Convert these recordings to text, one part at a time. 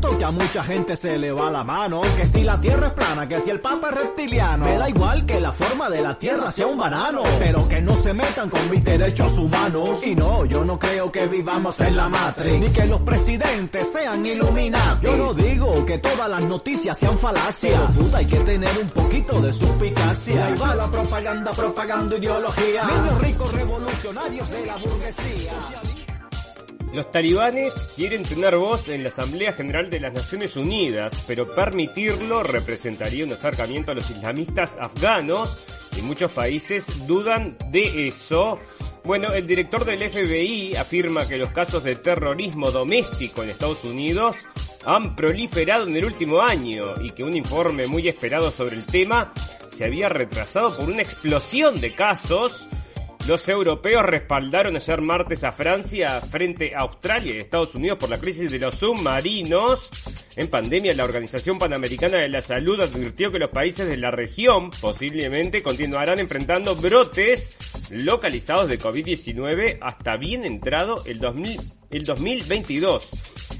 Que a mucha gente se le va la mano, que si la tierra es plana, que si el papa es reptiliano. Me da igual que la forma de la tierra sea un banano, pero que no se metan con mis derechos humanos. Y no, yo no creo que vivamos en la Matrix, ni que los presidentes sean iluminados. Yo no digo que todas las noticias sean falacias, pero puta, hay que tener un poquito de suspicacia. Ahí va la propaganda, propagando ideología. Niños ricos revolucionarios de la burguesía. Los talibanes quieren tener voz en la Asamblea General de las Naciones Unidas, pero permitirlo representaría un acercamiento a los islamistas afganos y muchos países dudan de eso. Bueno, el director del FBI afirma que los casos de terrorismo doméstico en Estados Unidos han proliferado en el último año y que un informe muy esperado sobre el tema se había retrasado por una explosión de casos los europeos respaldaron ayer martes a Francia frente a Australia y Estados Unidos por la crisis de los submarinos. En pandemia, la Organización Panamericana de la Salud advirtió que los países de la región posiblemente continuarán enfrentando brotes localizados de COVID-19 hasta bien entrado el, 2000, el 2022.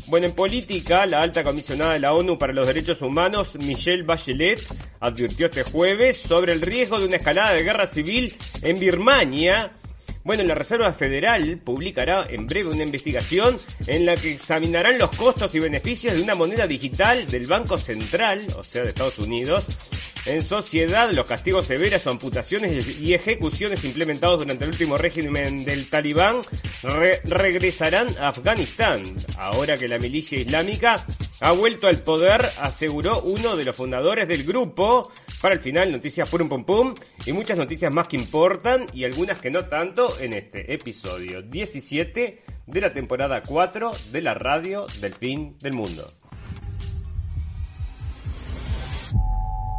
Bueno, en política, la alta comisionada de la ONU para los Derechos Humanos, Michelle Bachelet, advirtió este jueves sobre el riesgo de una escalada de guerra civil en Birmania. Bueno, la Reserva Federal publicará en breve una investigación en la que examinarán los costos y beneficios de una moneda digital del Banco Central, o sea, de Estados Unidos, en sociedad, los castigos severos o amputaciones y ejecuciones implementados durante el último régimen del talibán re regresarán a Afganistán. Ahora que la milicia islámica ha vuelto al poder, aseguró uno de los fundadores del grupo. Para el final, noticias pum pum pum y muchas noticias más que importan y algunas que no tanto en este episodio 17 de la temporada 4 de la radio del fin del mundo.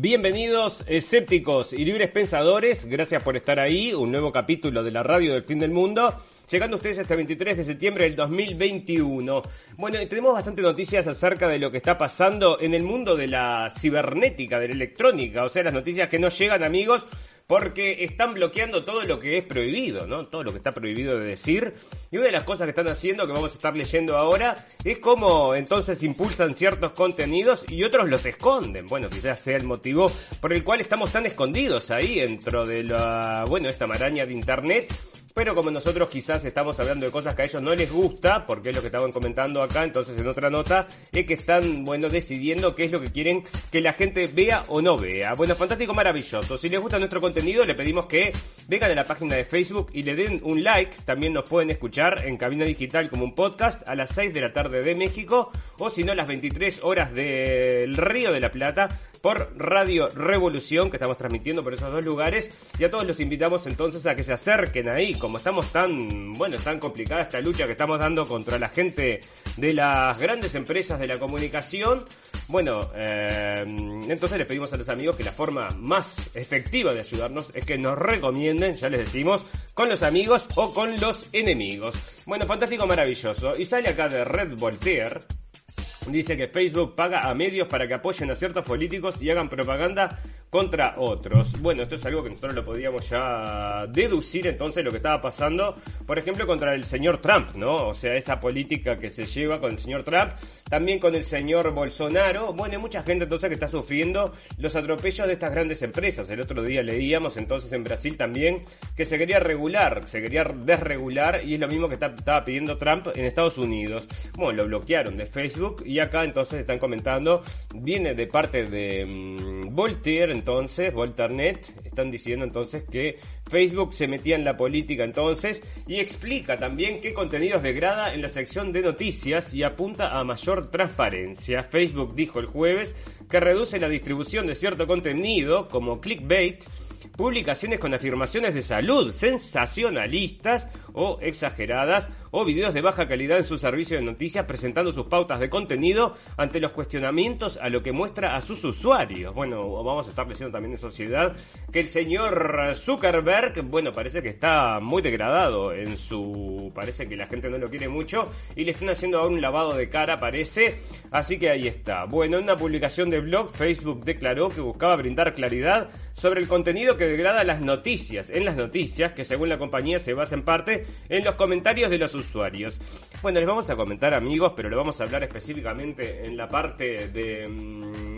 Bienvenidos escépticos y libres pensadores, gracias por estar ahí, un nuevo capítulo de la radio del fin del mundo, llegando ustedes hasta el 23 de septiembre del 2021. Bueno, tenemos bastante noticias acerca de lo que está pasando en el mundo de la cibernética, de la electrónica, o sea, las noticias que no llegan amigos porque están bloqueando todo lo que es prohibido, ¿no? Todo lo que está prohibido de decir. Y una de las cosas que están haciendo, que vamos a estar leyendo ahora, es cómo entonces impulsan ciertos contenidos y otros los esconden. Bueno, quizás sea el motivo por el cual estamos tan escondidos ahí dentro de la, bueno, esta maraña de internet. Pero como nosotros quizás estamos hablando de cosas que a ellos no les gusta, porque es lo que estaban comentando acá, entonces en otra nota, es que están, bueno, decidiendo qué es lo que quieren que la gente vea o no vea. Bueno, fantástico, maravilloso. Si les gusta nuestro contenido, le pedimos que vengan a la página de Facebook y le den un like. También nos pueden escuchar en Cabina Digital como un podcast a las 6 de la tarde de México, o si no, las 23 horas del Río de la Plata, por Radio Revolución, que estamos transmitiendo por esos dos lugares. Y a todos los invitamos entonces a que se acerquen ahí, como estamos tan, bueno, tan complicada esta lucha que estamos dando contra la gente de las grandes empresas de la comunicación. Bueno, eh, entonces les pedimos a los amigos que la forma más efectiva de ayudarnos es que nos recomienden, ya les decimos, con los amigos o con los enemigos. Bueno, fantástico, maravilloso. Y sale acá de Red Voltaire dice que Facebook paga a medios para que apoyen a ciertos políticos y hagan propaganda contra otros. Bueno, esto es algo que nosotros lo podíamos ya deducir entonces lo que estaba pasando, por ejemplo, contra el señor Trump, ¿no? O sea, esta política que se lleva con el señor Trump, también con el señor Bolsonaro. Bueno, hay mucha gente entonces que está sufriendo los atropellos de estas grandes empresas. El otro día leíamos entonces en Brasil también que se quería regular, se quería desregular y es lo mismo que estaba pidiendo Trump en Estados Unidos. Bueno, lo bloquearon de Facebook y acá entonces están comentando, viene de parte de mm, Voltaire, entonces, Volternet, están diciendo entonces que Facebook se metía en la política entonces y explica también qué contenidos degrada en la sección de noticias y apunta a mayor transparencia. Facebook dijo el jueves que reduce la distribución de cierto contenido como clickbait publicaciones con afirmaciones de salud sensacionalistas o exageradas o videos de baja calidad en su servicio de noticias presentando sus pautas de contenido ante los cuestionamientos a lo que muestra a sus usuarios. Bueno, vamos a estar leyendo también en sociedad que el señor Zuckerberg, bueno, parece que está muy degradado en su... parece que la gente no lo quiere mucho y le están haciendo un lavado de cara, parece. Así que ahí está. Bueno, en una publicación de blog, Facebook declaró que buscaba brindar claridad sobre el contenido que degrada las noticias, en las noticias que según la compañía se basa en parte en los comentarios de los usuarios usuarios bueno, les vamos a comentar amigos, pero le vamos a hablar específicamente en la parte de mmm.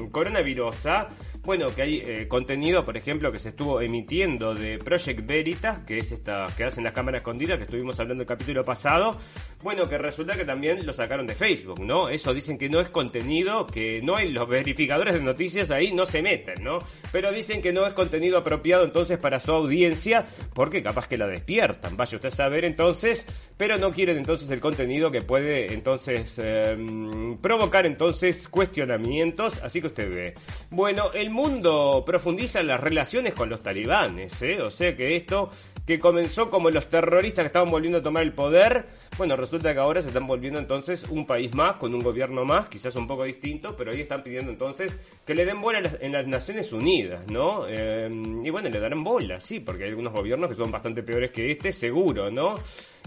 Bueno, que hay eh, contenido, por ejemplo, que se estuvo emitiendo de Project Veritas, que es esta que hacen las cámaras escondidas, que estuvimos hablando el capítulo pasado. Bueno, que resulta que también lo sacaron de Facebook, ¿no? Eso dicen que no es contenido, que no hay los verificadores de noticias ahí, no se meten, ¿no? Pero dicen que no es contenido apropiado entonces para su audiencia, porque capaz que la despiertan. Vaya usted a saber entonces, pero no quieren entonces el contenido que puede entonces eh, provocar entonces cuestionamientos. Así que usted ve. Bueno, el mundo profundiza las relaciones con los talibanes, ¿eh? O sea que esto que comenzó como los terroristas que estaban volviendo a tomar el poder, bueno, resulta que ahora se están volviendo entonces un país más, con un gobierno más, quizás un poco distinto, pero ahí están pidiendo entonces que le den bola en las Naciones Unidas, ¿no? Eh, y bueno, le darán bola, sí, porque hay algunos gobiernos que son bastante peores que este, seguro, ¿no?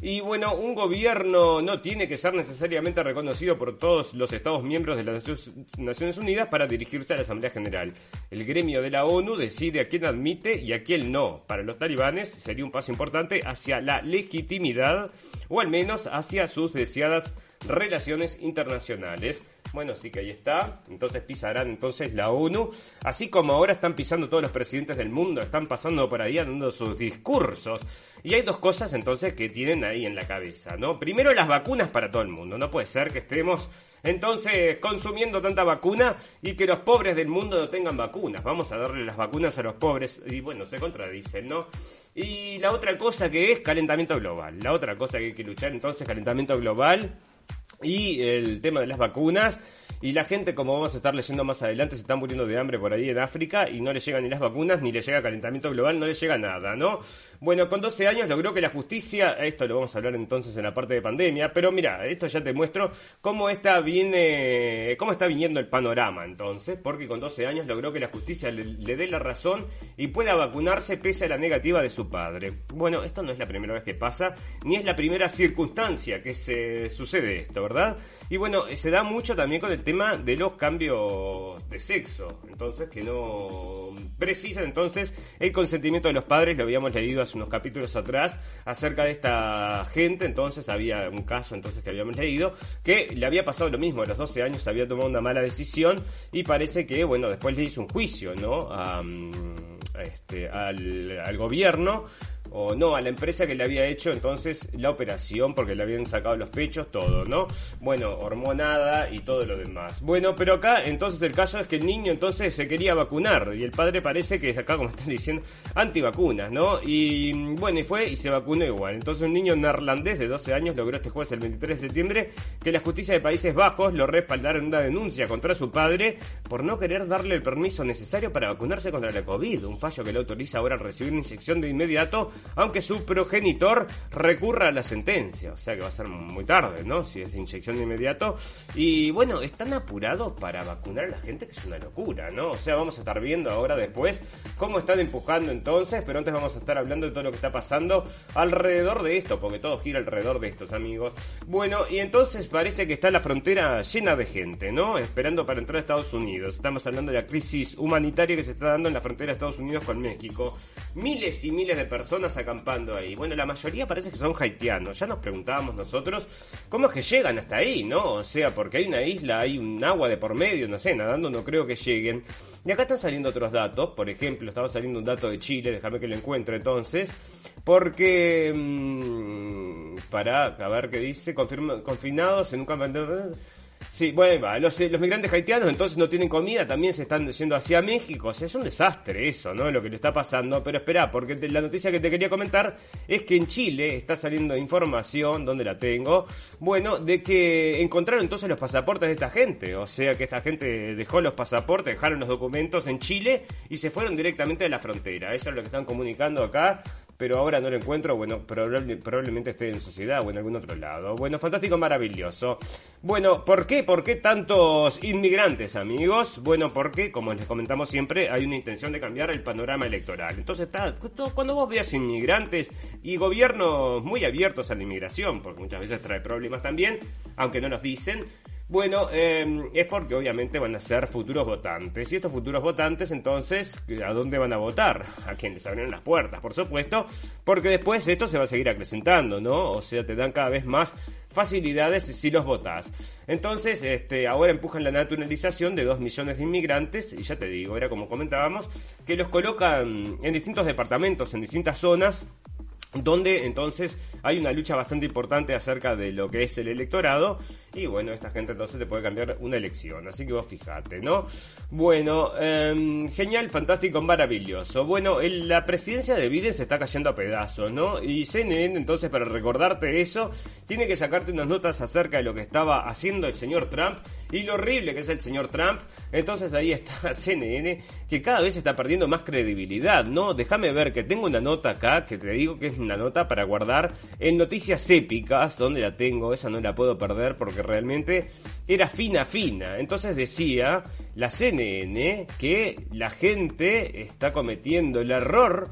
Y bueno, un gobierno no tiene que ser necesariamente reconocido por todos los Estados miembros de las Naciones Unidas para dirigirse a la Asamblea General. El gremio de la ONU decide a quién admite y a quién no. Para los talibanes sería un paso importante hacia la legitimidad o al menos hacia sus deseadas relaciones internacionales. Bueno, sí que ahí está. Entonces pisarán entonces la ONU. Así como ahora están pisando todos los presidentes del mundo, están pasando por ahí dando sus discursos. Y hay dos cosas entonces que tienen ahí en la cabeza, ¿no? Primero las vacunas para todo el mundo. No puede ser que estemos entonces consumiendo tanta vacuna y que los pobres del mundo no tengan vacunas. Vamos a darle las vacunas a los pobres. Y bueno, se contradicen, ¿no? Y la otra cosa que es calentamiento global. La otra cosa que hay que luchar entonces, calentamiento global y el tema de las vacunas y la gente, como vamos a estar leyendo más adelante, se están muriendo de hambre por ahí en África y no le llegan ni las vacunas, ni le llega calentamiento global, no le llega nada, ¿no? Bueno, con 12 años logró que la justicia, esto lo vamos a hablar entonces en la parte de pandemia, pero mira, esto ya te muestro cómo está viene, cómo está viniendo el panorama entonces, porque con 12 años logró que la justicia le, le dé la razón y pueda vacunarse pese a la negativa de su padre. Bueno, esto no es la primera vez que pasa, ni es la primera circunstancia que se sucede esto, ¿verdad? Y bueno, se da mucho también con el tema de los cambios de sexo. Entonces, que no precisan entonces el consentimiento de los padres. Lo habíamos leído hace unos capítulos atrás acerca de esta gente. Entonces, había un caso entonces que habíamos leído que le había pasado lo mismo. A los 12 años había tomado una mala decisión y parece que, bueno, después le hizo un juicio, ¿no? Este, al, al gobierno o no, a la empresa que le había hecho entonces la operación porque le habían sacado los pechos, todo, ¿no? Bueno, hormonada y todo lo demás. Bueno, pero acá entonces el caso es que el niño entonces se quería vacunar y el padre parece que es acá, como están diciendo, antivacunas, ¿no? Y bueno, y fue y se vacunó igual. Entonces un niño neerlandés de 12 años logró este jueves el 23 de septiembre que la justicia de Países Bajos lo respaldara en una denuncia contra su padre por no querer darle el permiso necesario para vacunarse contra la COVID, un fallo que le autoriza ahora a recibir una inyección de inmediato, aunque su progenitor recurra a la sentencia. O sea que va a ser muy tarde, ¿no? Si es inyección de inmediato. Y bueno, están apurados para vacunar a la gente, que es una locura, ¿no? O sea, vamos a estar viendo ahora después cómo están empujando entonces, pero antes vamos a estar hablando de todo lo que está pasando alrededor de esto, porque todo gira alrededor de estos amigos. Bueno, y entonces parece que está la frontera llena de gente, ¿no? Esperando para entrar a Estados Unidos. Estamos hablando de la crisis humanitaria que se está dando en la frontera de Estados Unidos con México. Miles y miles de personas acampando ahí. Bueno, la mayoría parece que son haitianos. Ya nos preguntábamos nosotros cómo es que llegan hasta ahí, ¿no? O sea, porque hay una isla, hay un agua de por medio, no sé, nadando no creo que lleguen. Y acá están saliendo otros datos. Por ejemplo, estaba saliendo un dato de Chile, déjame que lo encuentre entonces. Porque, mmm, para, a ver qué dice, confinados en un campamento Sí, bueno, los, los migrantes haitianos entonces no tienen comida, también se están yendo hacia México. O sea, es un desastre eso, ¿no? Lo que le está pasando. Pero espera, porque la noticia que te quería comentar es que en Chile está saliendo información, donde la tengo, bueno, de que encontraron entonces los pasaportes de esta gente. O sea, que esta gente dejó los pasaportes, dejaron los documentos en Chile y se fueron directamente a la frontera. Eso es lo que están comunicando acá pero ahora no lo encuentro, bueno, probablemente esté en sociedad o en algún otro lado. Bueno, fantástico, maravilloso. Bueno, ¿por qué? ¿Por qué tantos inmigrantes, amigos? Bueno, porque, como les comentamos siempre, hay una intención de cambiar el panorama electoral. Entonces, cuando vos veas inmigrantes y gobiernos muy abiertos a la inmigración, porque muchas veces trae problemas también, aunque no nos dicen, bueno, em, es porque obviamente van a ser futuros votantes. Y estos futuros votantes, entonces, ¿a dónde van a votar? A quien les abren las puertas, por supuesto, porque después esto se va a seguir acrecentando, ¿no? O sea, te dan cada vez más facilidades si los votas. Entonces, este, ahora empujan la naturalización de dos millones de inmigrantes, y ya te digo, era como comentábamos, que los colocan en distintos departamentos, en distintas zonas donde entonces hay una lucha bastante importante acerca de lo que es el electorado y bueno, esta gente entonces te puede cambiar una elección, así que vos fijate, ¿no? Bueno, em, genial, fantástico, maravilloso. Bueno, la presidencia de Biden se está cayendo a pedazos, ¿no? Y CNN entonces para recordarte eso, tiene que sacarte unas notas acerca de lo que estaba haciendo el señor Trump y lo horrible que es el señor Trump. Entonces ahí está CNN que cada vez está perdiendo más credibilidad, ¿no? Déjame ver que tengo una nota acá que te digo que es una nota para guardar en noticias épicas, donde la tengo, esa no la puedo perder porque realmente era fina fina. Entonces decía la CNN que la gente está cometiendo el error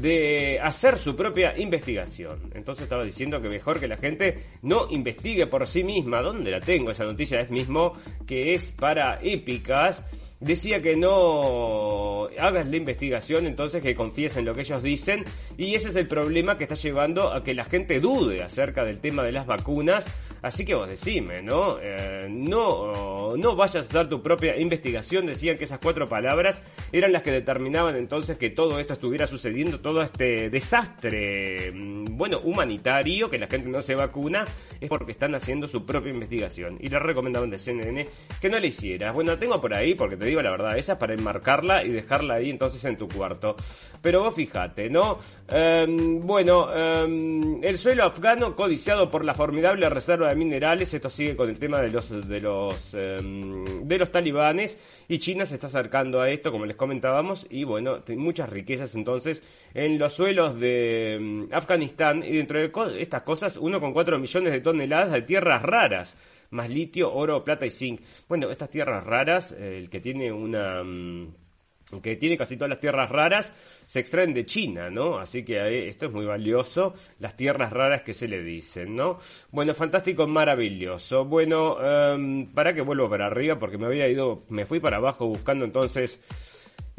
de hacer su propia investigación. Entonces estaba diciendo que mejor que la gente no investigue por sí misma. ¿Dónde la tengo? Esa noticia es mismo que es para épicas decía que no hagas la investigación, entonces que confíes en lo que ellos dicen. Y ese es el problema que está llevando a que la gente dude acerca del tema de las vacunas. Así que vos decime, ¿no? Eh, no, no vayas a hacer tu propia investigación. Decían que esas cuatro palabras eran las que determinaban entonces que todo esto estuviera sucediendo, todo este desastre, mm, bueno, humanitario, que la gente no se vacuna, es porque están haciendo su propia investigación. Y le recomendaban de CNN que no le hicieras. Bueno, tengo por ahí porque te digo la verdad, esa es para enmarcarla y dejarla ahí entonces en tu cuarto. Pero vos fíjate, ¿no? Em, bueno, em, el suelo afgano codiciado por la formidable reserva de minerales, esto sigue con el tema de los de los em, de los talibanes. Y China se está acercando a esto, como les comentábamos, y bueno, muchas riquezas entonces en los suelos de Afganistán. Y dentro de estas cosas 1,4 millones de toneladas de tierras raras más litio, oro, plata y zinc. Bueno, estas tierras raras, eh, el que tiene una... Mm, que tiene casi todas las tierras raras, se extraen de China, ¿no? Así que esto es muy valioso, las tierras raras que se le dicen, ¿no? Bueno, fantástico, maravilloso. Bueno, em, para que vuelvo para arriba, porque me había ido, me fui para abajo buscando entonces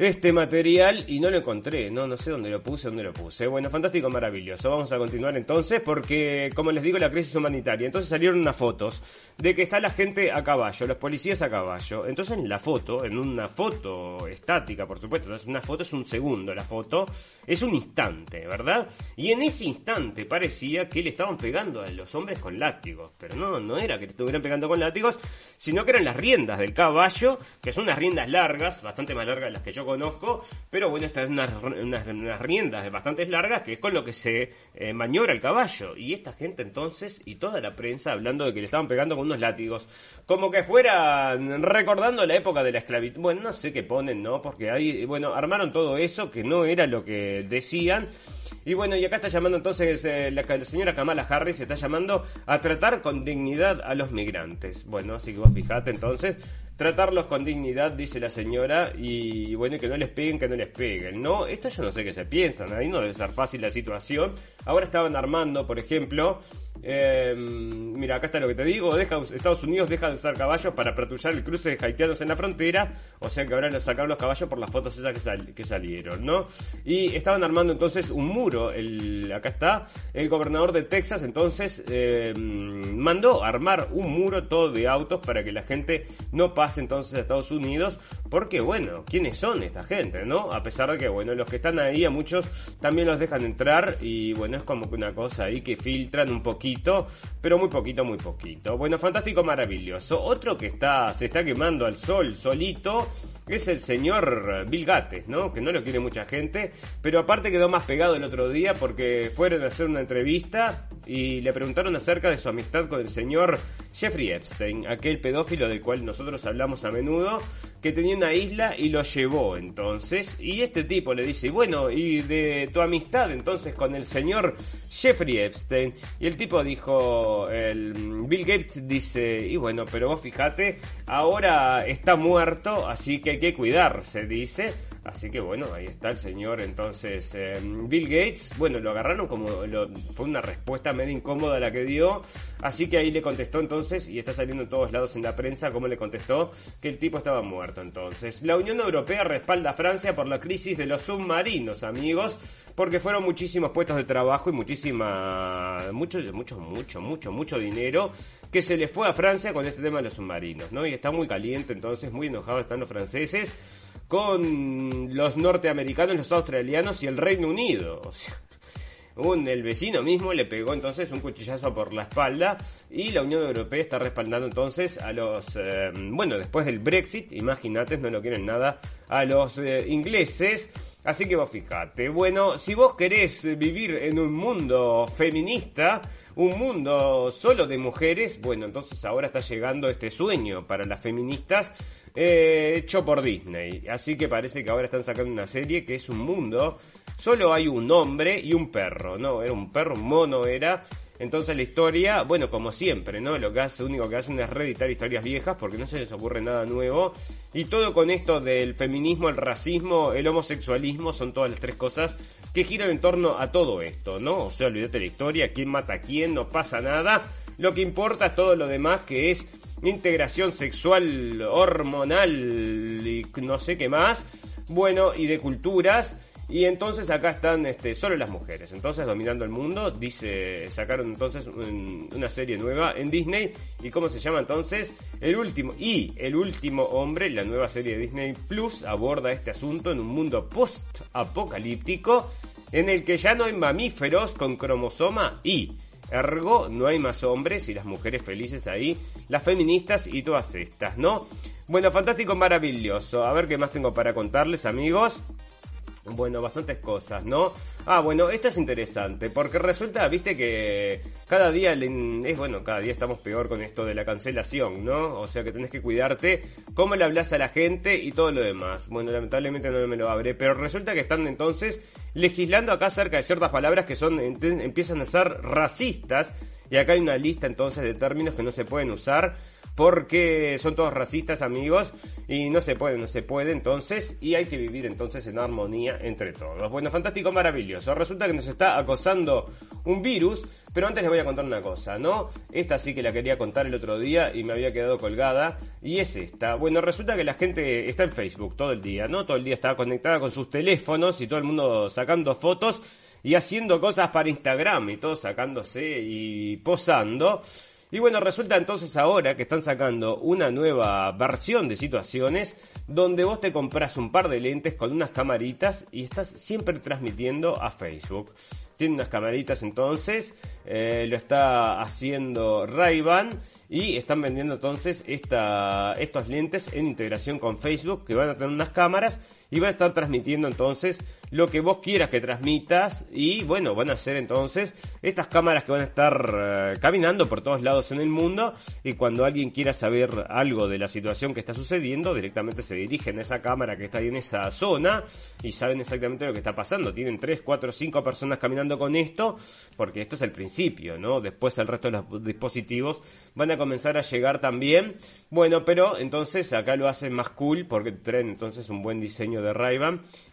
este material y no lo encontré, no, no sé dónde lo puse, dónde lo puse. Bueno, fantástico, maravilloso. Vamos a continuar entonces porque, como les digo, la crisis humanitaria. Entonces salieron unas fotos de que está la gente a caballo, los policías a caballo. Entonces en la foto, en una foto estática, por supuesto, entonces una foto es un segundo, la foto es un instante, ¿verdad? Y en ese instante parecía que le estaban pegando a los hombres con látigos, pero no, no era que le estuvieran pegando con látigos, sino que eran las riendas del caballo, que son unas riendas largas, bastante más largas de las que yo conozco, pero bueno, estas son unas, riendas bastante largas que es con lo que se eh, maniobra el caballo. Y esta gente entonces, y toda la prensa hablando de que le estaban pegando con unos látigos, como que fueran recordando la época de la esclavitud. Bueno, no sé qué ponen, ¿no? Porque ahí, bueno, armaron todo eso que no era lo que decían. Y bueno, y acá está llamando entonces eh, la, señora Kamala Harris, está llamando a tratar con dignidad a los migrantes. Bueno, así que vos fijate entonces, tratarlos con dignidad, dice la señora, y bueno, que no les peguen, que no les peguen. No, esto yo no sé qué se piensan, ahí no debe ser fácil la situación. Ahora estaban armando, por ejemplo, eh, mira, acá está lo que te digo. Estados Unidos deja de usar caballos para patrullar el cruce de haitianos en la frontera. O sea que los sacaron los caballos por las fotos esas que, salieron, ¿no? Y estaban armando entonces un muro. El, acá está. El gobernador de Texas entonces eh, mandó armar un muro todo de autos para que la gente no pase entonces a Estados Unidos. Porque, bueno, ¿quiénes son esta gente, no? A pesar de que, bueno, los que están ahí a muchos también los dejan entrar. Y bueno, es como que una cosa ahí que filtran un poquito pero muy poquito, muy poquito. Bueno, fantástico, maravilloso. Otro que está, se está quemando al sol solito es el señor Bill Gates, ¿no? Que no lo quiere mucha gente, pero aparte quedó más pegado el otro día porque fueron a hacer una entrevista y le preguntaron acerca de su amistad con el señor Jeffrey Epstein, aquel pedófilo del cual nosotros hablamos a menudo, que tenía una isla y lo llevó entonces. Y este tipo le dice, bueno, y de tu amistad entonces con el señor Jeffrey Epstein. Y el tipo dijo, el Bill Gates dice, y bueno, pero vos fíjate, ahora está muerto, así que hay que cuidarse, dice. Así que bueno, ahí está el señor entonces em, Bill Gates. Bueno, lo agarraron como fue una respuesta medio incómoda la que dio. Así que ahí le contestó entonces, y está saliendo en todos lados en la prensa, como le contestó que el tipo estaba muerto entonces. La Unión Europea respalda a Francia por la crisis de los submarinos, amigos, porque fueron muchísimos puestos de trabajo y muchísima, mucho, mucho, mucho, mucho, mucho dinero que se le fue a Francia con este tema de los submarinos, ¿no? Y está muy caliente entonces, muy enojados están los franceses con los norteamericanos, los australianos y el Reino Unido. O sea, un, el vecino mismo le pegó entonces un cuchillazo por la espalda y la Unión Europea está respaldando entonces a los, eh, bueno, después del Brexit, imagínate, no lo quieren nada, a los eh, ingleses. Así que vos fijate, bueno, si vos querés vivir en un mundo feminista, un mundo solo de mujeres, bueno, entonces ahora está llegando este sueño para las feministas eh, hecho por Disney. Así que parece que ahora están sacando una serie que es un mundo, solo hay un hombre y un perro, ¿no? Era un perro, un mono era. Entonces la historia, bueno, como siempre, ¿no? Lo que hace, único que hacen es reeditar historias viejas porque no se les ocurre nada nuevo. Y todo con esto del feminismo, el racismo, el homosexualismo, son todas las tres cosas que giran en torno a todo esto, ¿no? O sea, olvídate la historia, quién mata a quién, no pasa nada. Lo que importa es todo lo demás que es integración sexual, hormonal y no sé qué más. Bueno, y de culturas. Y entonces acá están este, solo las mujeres. Entonces dominando el mundo. Dice, sacaron entonces una serie nueva en Disney. ¿Y cómo se llama entonces? El último. Y el último hombre, la nueva serie de Disney Plus, aborda este asunto en un mundo post-apocalíptico. En el que ya no hay mamíferos con cromosoma Y Ergo, no hay más hombres y las mujeres felices ahí, las feministas y todas estas, ¿no? Bueno, fantástico, maravilloso. A ver qué más tengo para contarles, amigos. Bueno, bastantes cosas, ¿no? Ah, bueno, esto es interesante, porque resulta, viste, que cada día, es bueno, cada día estamos peor con esto de la cancelación, ¿no? O sea que tenés que cuidarte cómo le hablas a la gente y todo lo demás. Bueno, lamentablemente no me lo abre, pero resulta que están entonces legislando acá acerca de ciertas palabras que son empiezan a ser racistas, y acá hay una lista entonces de términos que no se pueden usar porque son todos racistas amigos y no se puede, no se puede entonces y hay que vivir entonces en armonía entre todos. Bueno, fantástico, maravilloso. Resulta que nos está acosando un virus, pero antes les voy a contar una cosa, ¿no? Esta sí que la quería contar el otro día y me había quedado colgada y es esta. Bueno, resulta que la gente está en Facebook todo el día, ¿no? Todo el día está conectada con sus teléfonos y todo el mundo sacando fotos y haciendo cosas para Instagram y todo sacándose y posando. Y bueno, resulta entonces ahora que están sacando una nueva versión de situaciones donde vos te compras un par de lentes con unas camaritas y estás siempre transmitiendo a Facebook. Tiene unas camaritas entonces, eh, lo está haciendo ray y están vendiendo entonces esta, estos lentes en integración con Facebook que van a tener unas cámaras y van a estar transmitiendo entonces lo que vos quieras que transmitas y bueno, van a ser entonces estas cámaras que van a estar eh, caminando por todos lados en el mundo y cuando alguien quiera saber algo de la situación que está sucediendo, directamente se dirigen a esa cámara que está ahí en esa zona y saben exactamente lo que está pasando. Tienen 3, 4, 5 personas caminando con esto porque esto es el principio, ¿no? Después el resto de los dispositivos van a comenzar a llegar también. Bueno, pero entonces acá lo hacen más cool porque traen entonces un buen diseño de ray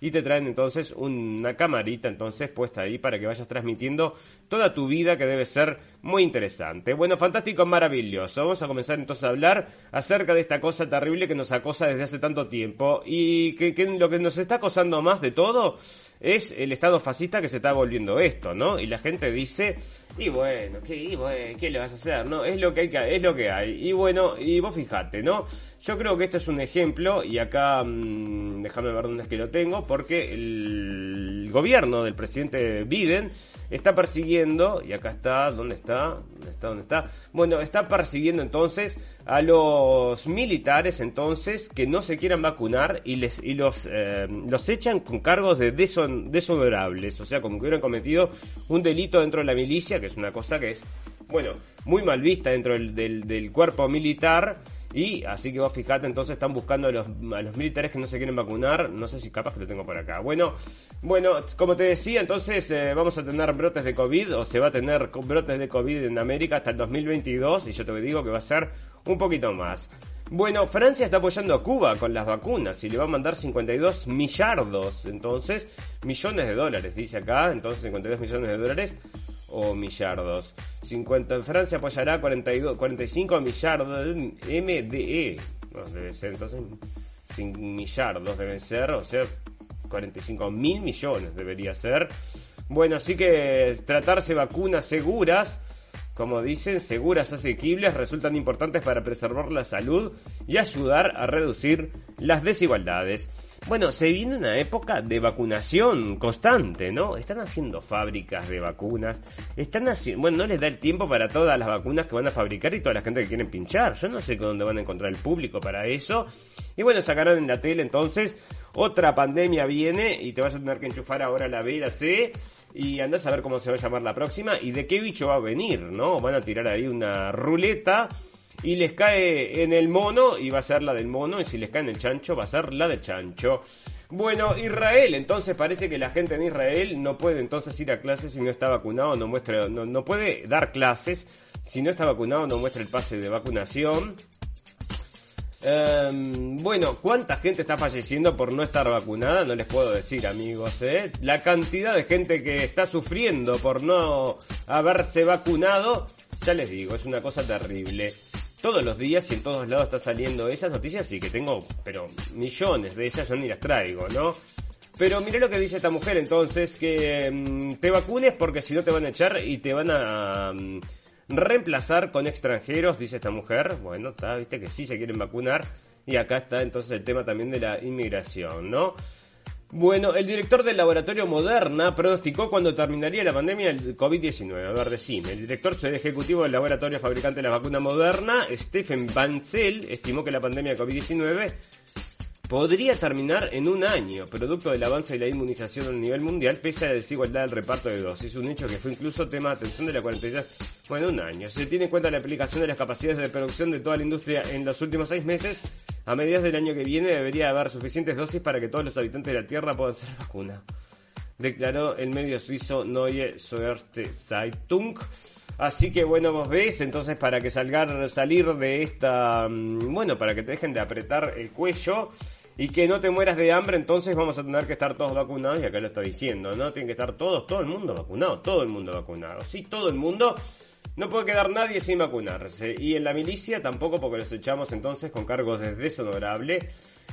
y te traen entonces una camarita entonces puesta ahí para que vayas transmitiendo toda tu vida que debe ser muy interesante. Bueno, fantástico, maravilloso. Vamos a comenzar entonces a hablar acerca de esta cosa terrible que nos acosa desde hace tanto tiempo y que, lo que nos está acosando más de todo es el estado fascista que se está volviendo esto, ¿no? Y la gente dice, y bueno, ¿qué, ¿qué le vas a hacer? No, es lo que hay que, es lo que hay. Y bueno, y vos fijate, ¿no? Yo creo que esto es un ejemplo, y acá mmm, déjame ver dónde es que lo tengo, porque el gobierno del presidente Biden está persiguiendo, y acá está, ¿dónde está? ¿Dónde está? ¿Dónde está? Bueno, está persiguiendo entonces a los militares entonces que no se quieran vacunar y les y los eh, los echan con cargos de deson, deshonorables, o sea, como que hubieran cometido un delito dentro de la milicia, que es una cosa que es, bueno, muy mal vista dentro del, del, del cuerpo militar y así que vos fijate, entonces están buscando a los, a los militares que no se quieren vacunar. No sé si capaz que lo tengo por acá. Bueno, bueno, como te decía, entonces eh, vamos a tener brotes de COVID o se va a tener brotes de COVID en América hasta el 2022 y yo te digo que va a ser un poquito más. Bueno, Francia está apoyando a Cuba con las vacunas y le va a mandar 52 millardos, entonces, millones de dólares, dice acá, entonces 52 millones de dólares o millardos. 50 en Francia apoyará 42, 45 millardos MDE. No, ser entonces 5 millardos deben ser, o sea, 45 mil millones debería ser. Bueno, así que tratarse vacunas seguras, como dicen, seguras, asequibles, resultan importantes para preservar la salud y ayudar a reducir las desigualdades. Bueno, se viene una época de vacunación constante, ¿no? Están haciendo fábricas de vacunas, están haciendo, bueno, no les da el tiempo para todas las vacunas que van a fabricar y toda la gente que quieren pinchar. Yo no sé dónde van a encontrar el público para eso. Y bueno, sacaron en la tele entonces, otra pandemia viene y te vas a tener que enchufar ahora la B y la C y andás a ver cómo se va a llamar la próxima y de qué bicho va a venir, ¿no? Van a tirar ahí una ruleta y les cae en el mono y va a ser la del mono y si les cae en el chancho va a ser la del chancho. Bueno, Israel, entonces parece que la gente en Israel no puede entonces ir a clases si no está vacunado, no muestra, no, puede dar clases si no está vacunado, no muestra el pase de vacunación. Um, bueno, ¿cuánta gente está falleciendo por no estar vacunada? No les puedo decir, amigos. ¿eh? La cantidad de gente que está sufriendo por no haberse vacunado, ya les digo, es una cosa terrible todos los días y en todos lados está saliendo esas noticias y que tengo, pero millones de esas, yo ni las traigo, ¿no? Pero mire lo que dice esta mujer entonces, que mm, te vacunes porque si no te van a echar y te van a mm, reemplazar con extranjeros, dice esta mujer. Bueno, está, viste que sí se quieren vacunar. Y acá está entonces el tema también de la inmigración, ¿no? Bueno, el director del laboratorio Moderna pronosticó cuando terminaría la pandemia del COVID-19. A ver, decime. El director ejecutivo del laboratorio fabricante de la vacuna Moderna, Stephen Bancel, estimó que la pandemia de COVID-19 podría terminar en un año, producto del avance de la inmunización a nivel mundial, pese a la desigualdad del reparto de dosis. Un hecho que fue incluso tema de atención de la 42. Bueno, un año. Se tiene en cuenta la aplicación de las capacidades de producción de toda la industria en los últimos seis meses. A mediados del año que viene debería haber suficientes dosis para que todos los habitantes de la Tierra puedan ser vacunados. declaró el medio suizo Neue Suerte Zeitung. Así que bueno, vos ves, entonces para que salgar, salir de esta, mm, bueno, para que te dejen de apretar el cuello y que no te mueras de hambre, entonces vamos a tener que estar todos vacunados, y acá lo está diciendo, ¿no? Tienen que estar todos, todo el mundo vacunado, todo el mundo vacunado, sí, todo el mundo. No puede quedar nadie sin vacunarse. Y en la milicia tampoco porque los echamos entonces con cargos de deshonorable.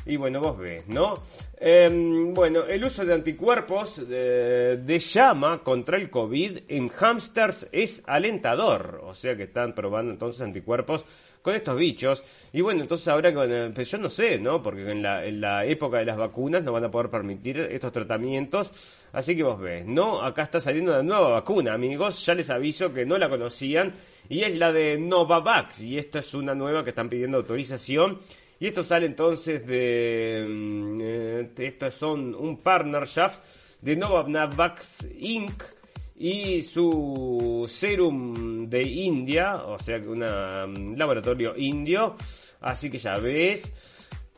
Y bueno, vos ves, ¿no? Em, bueno, el uso de anticuerpos de, de, llama contra el COVID en hamsters es alentador. O sea que están probando entonces anticuerpos con estos bichos. Y bueno, entonces ahora que, pues yo no sé, ¿no? Porque en la, época de las vacunas no van a poder permitir estos tratamientos. Así que vos ves, ¿no? Acá está saliendo una nueva vacuna, amigos. Ya les aviso que no la conocían. Y es la de Novavax. Y esto es una nueva que están pidiendo autorización. Y esto sale entonces de... Mm, eh, estos son un partnership de Novavax Inc. y su serum de India, o sea que un laboratorio indio. Así que ya ves.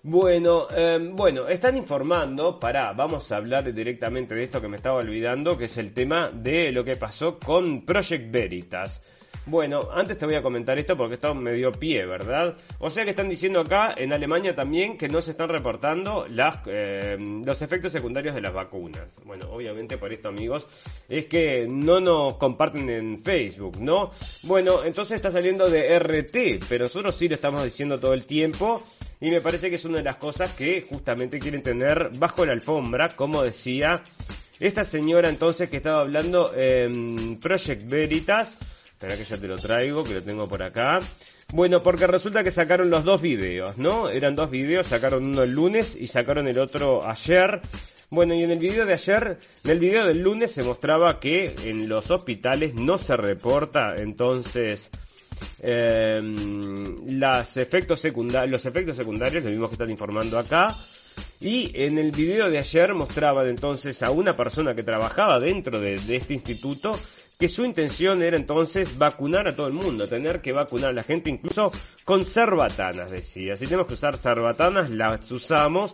Bueno, eh, bueno, están informando, para, vamos a hablar directamente de esto que me estaba olvidando, que es el tema de lo que pasó con Project Veritas. Bueno, antes te voy a comentar esto porque esto me dio pie, ¿verdad? O sea que están diciendo acá en Alemania también que no se están reportando eh, los efectos secundarios de las vacunas. Bueno, obviamente por esto, amigos, es que no nos comparten en Facebook, ¿no? Bueno, entonces está saliendo de RT, pero nosotros sí lo estamos diciendo todo el tiempo y me parece que es una de las cosas que justamente quieren tener bajo la alfombra, como decía esta señora entonces que estaba hablando en Project Veritas Espera que ya te lo traigo, que lo tengo por acá. Bueno, porque resulta que sacaron los dos videos, ¿no? Eran dos videos, sacaron uno el lunes y sacaron el otro ayer. Bueno, y en el video de ayer, en el video del lunes se mostraba que en los hospitales no se reporta entonces eh, efectos secundarios, los efectos secundarios, lo mismo que están informando acá. Y en el video de ayer mostraban entonces a una persona que trabajaba dentro de, este instituto que su intención era entonces vacunar a todo el mundo, tener que vacunar a la gente incluso con cerbatanas, decía. Si tenemos que usar cerbatanas, las usamos.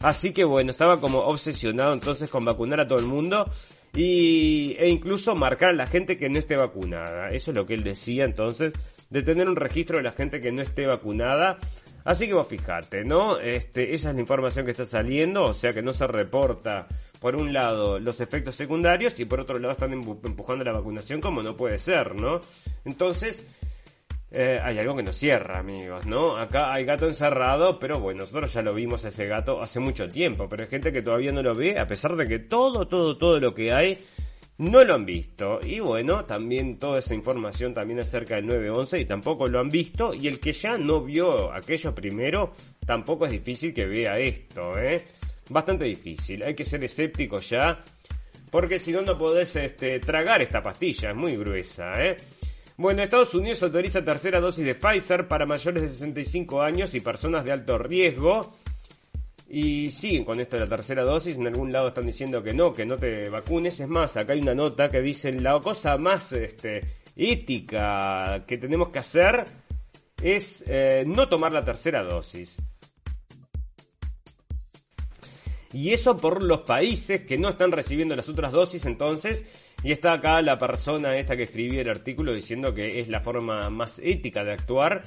Así que bueno, estaba como obsesionado entonces con vacunar a todo el mundo y, e incluso marcar a la gente que no esté vacunada. Eso es lo que él decía entonces, de tener un registro de la gente que no esté vacunada Así que vos fijate, ¿no? Este, esa es la información que está saliendo, o sea que no se reporta, por un lado, los efectos secundarios y por otro lado están empujando la vacunación como no puede ser, ¿no? Entonces, eh, hay algo que nos cierra, amigos, ¿no? Acá hay gato encerrado, pero bueno, nosotros ya lo vimos a ese gato hace mucho tiempo, pero hay gente que todavía no lo ve, a pesar de que todo, todo, todo lo que hay no lo han visto. Y bueno, también toda esa información también acerca del 911 y tampoco lo han visto. Y el que ya no vio aquello primero, tampoco es difícil que vea esto, ¿eh? Bastante difícil. Hay que ser escéptico ya. Porque si no, no podés este, tragar esta pastilla. Es muy gruesa, ¿eh? Bueno, Estados Unidos autoriza tercera dosis de Pfizer para mayores de 65 años y personas de alto riesgo. Y siguen con esto de la tercera dosis, en algún lado están diciendo que no, que no te vacunes. Es más, acá hay una nota que dice la cosa más este, ética que tenemos que hacer es eh, no tomar la tercera dosis. Y eso por los países que no están recibiendo las otras dosis entonces. Y está acá la persona esta que escribió el artículo diciendo que es la forma más ética de actuar.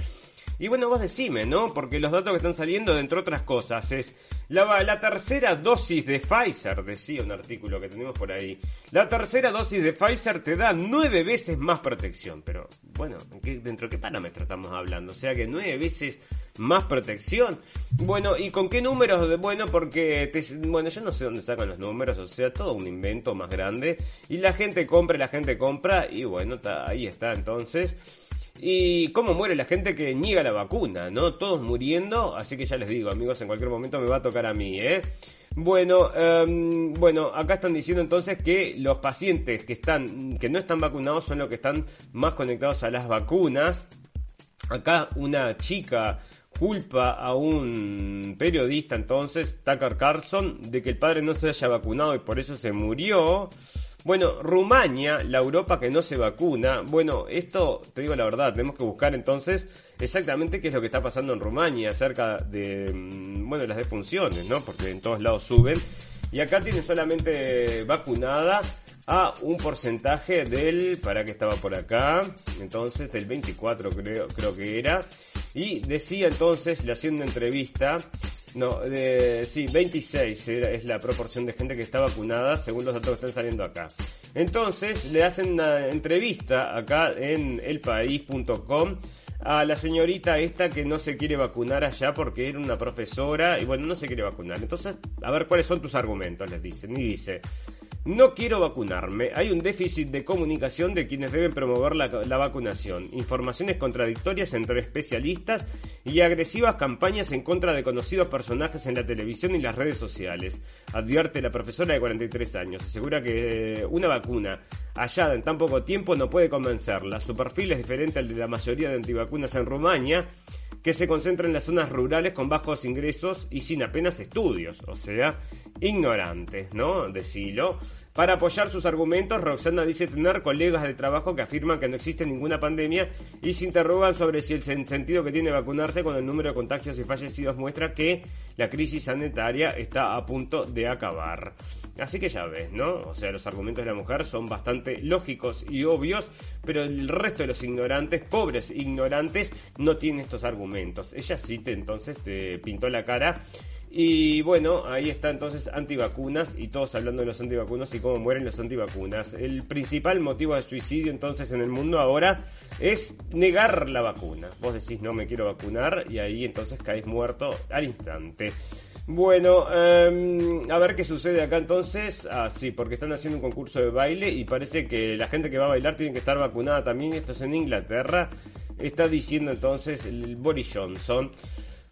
Y bueno, vos decime, ¿no? Porque los datos que están saliendo, entre otras cosas, es la, la tercera dosis de Pfizer, decía un artículo que tenemos por ahí. La tercera dosis de Pfizer te da nueve veces más protección. Pero, bueno, ¿dentro de qué parámetro estamos hablando? O sea que nueve veces más protección. Bueno, ¿y con qué números? Bueno, porque, bueno, yo no sé dónde sacan los números, o sea, todo un invento más grande. Y la gente compra, la gente compra, y bueno, ahí está entonces. Y cómo muere la gente que niega la vacuna, ¿no? Todos muriendo, así que ya les digo, amigos, en cualquier momento me va a tocar a mí, ¿eh? Bueno, em, bueno, acá están diciendo entonces que los pacientes que están, que no están vacunados son los que están más conectados a las vacunas. Acá una chica culpa a un periodista entonces, Tucker Carlson, de que el padre no se haya vacunado y por eso se murió. Bueno, Rumania, la Europa que no se vacuna. Bueno, esto, te digo la verdad, tenemos que buscar entonces exactamente qué es lo que está pasando en Rumania acerca de, mm, bueno, las defunciones, ¿no? Porque en todos lados suben. Y acá tiene solamente vacunada a un porcentaje del, para que estaba por acá, entonces del 24 creo, creo que era. Y decía entonces, le una entrevista, no, de, sí, 26 es la proporción de gente que está vacunada según los datos que están saliendo acá. Entonces le hacen una entrevista acá en elpaís.com a la señorita esta que no se quiere vacunar allá porque era una profesora y bueno, no se quiere vacunar. Entonces, a ver cuáles son tus argumentos, les dicen. Y dice, no quiero vacunarme. Hay un déficit de comunicación de quienes deben promover la, vacunación. Informaciones contradictorias entre especialistas y agresivas campañas en contra de conocidos personajes en la televisión y las redes sociales. Advierte la profesora de 43 años. Asegura que una vacuna hallada en tan poco tiempo no puede convencerla. Su perfil es diferente al de la mayoría de antivacunas en Rumania que se concentra en las zonas rurales con bajos ingresos y sin apenas estudios, o sea, ignorantes, ¿no? Decilo. Para apoyar sus argumentos, Roxana dice tener colegas de trabajo que afirman que no existe ninguna pandemia y se interrogan sobre si el sentido que tiene vacunarse con el número de contagios y fallecidos muestra que la crisis sanitaria está a punto de acabar. Así que ya ves, ¿no? O sea, los argumentos de la mujer son bastante lógicos y obvios, pero el resto de los ignorantes, pobres ignorantes, no tienen estos argumentos. Ella sí te entonces te pintó la cara y bueno, ahí está entonces antivacunas y todos hablando de los antivacunas y cómo mueren los antivacunas. El principal motivo de suicidio entonces en el mundo ahora es negar la vacuna. Vos decís no me quiero vacunar y ahí entonces caes muerto al instante. Bueno, em, a ver qué sucede acá entonces. Ah, sí, porque están haciendo un concurso de baile y parece que la gente que va a bailar tiene que estar vacunada también. Esto es en Inglaterra. Está diciendo entonces el Boris Johnson.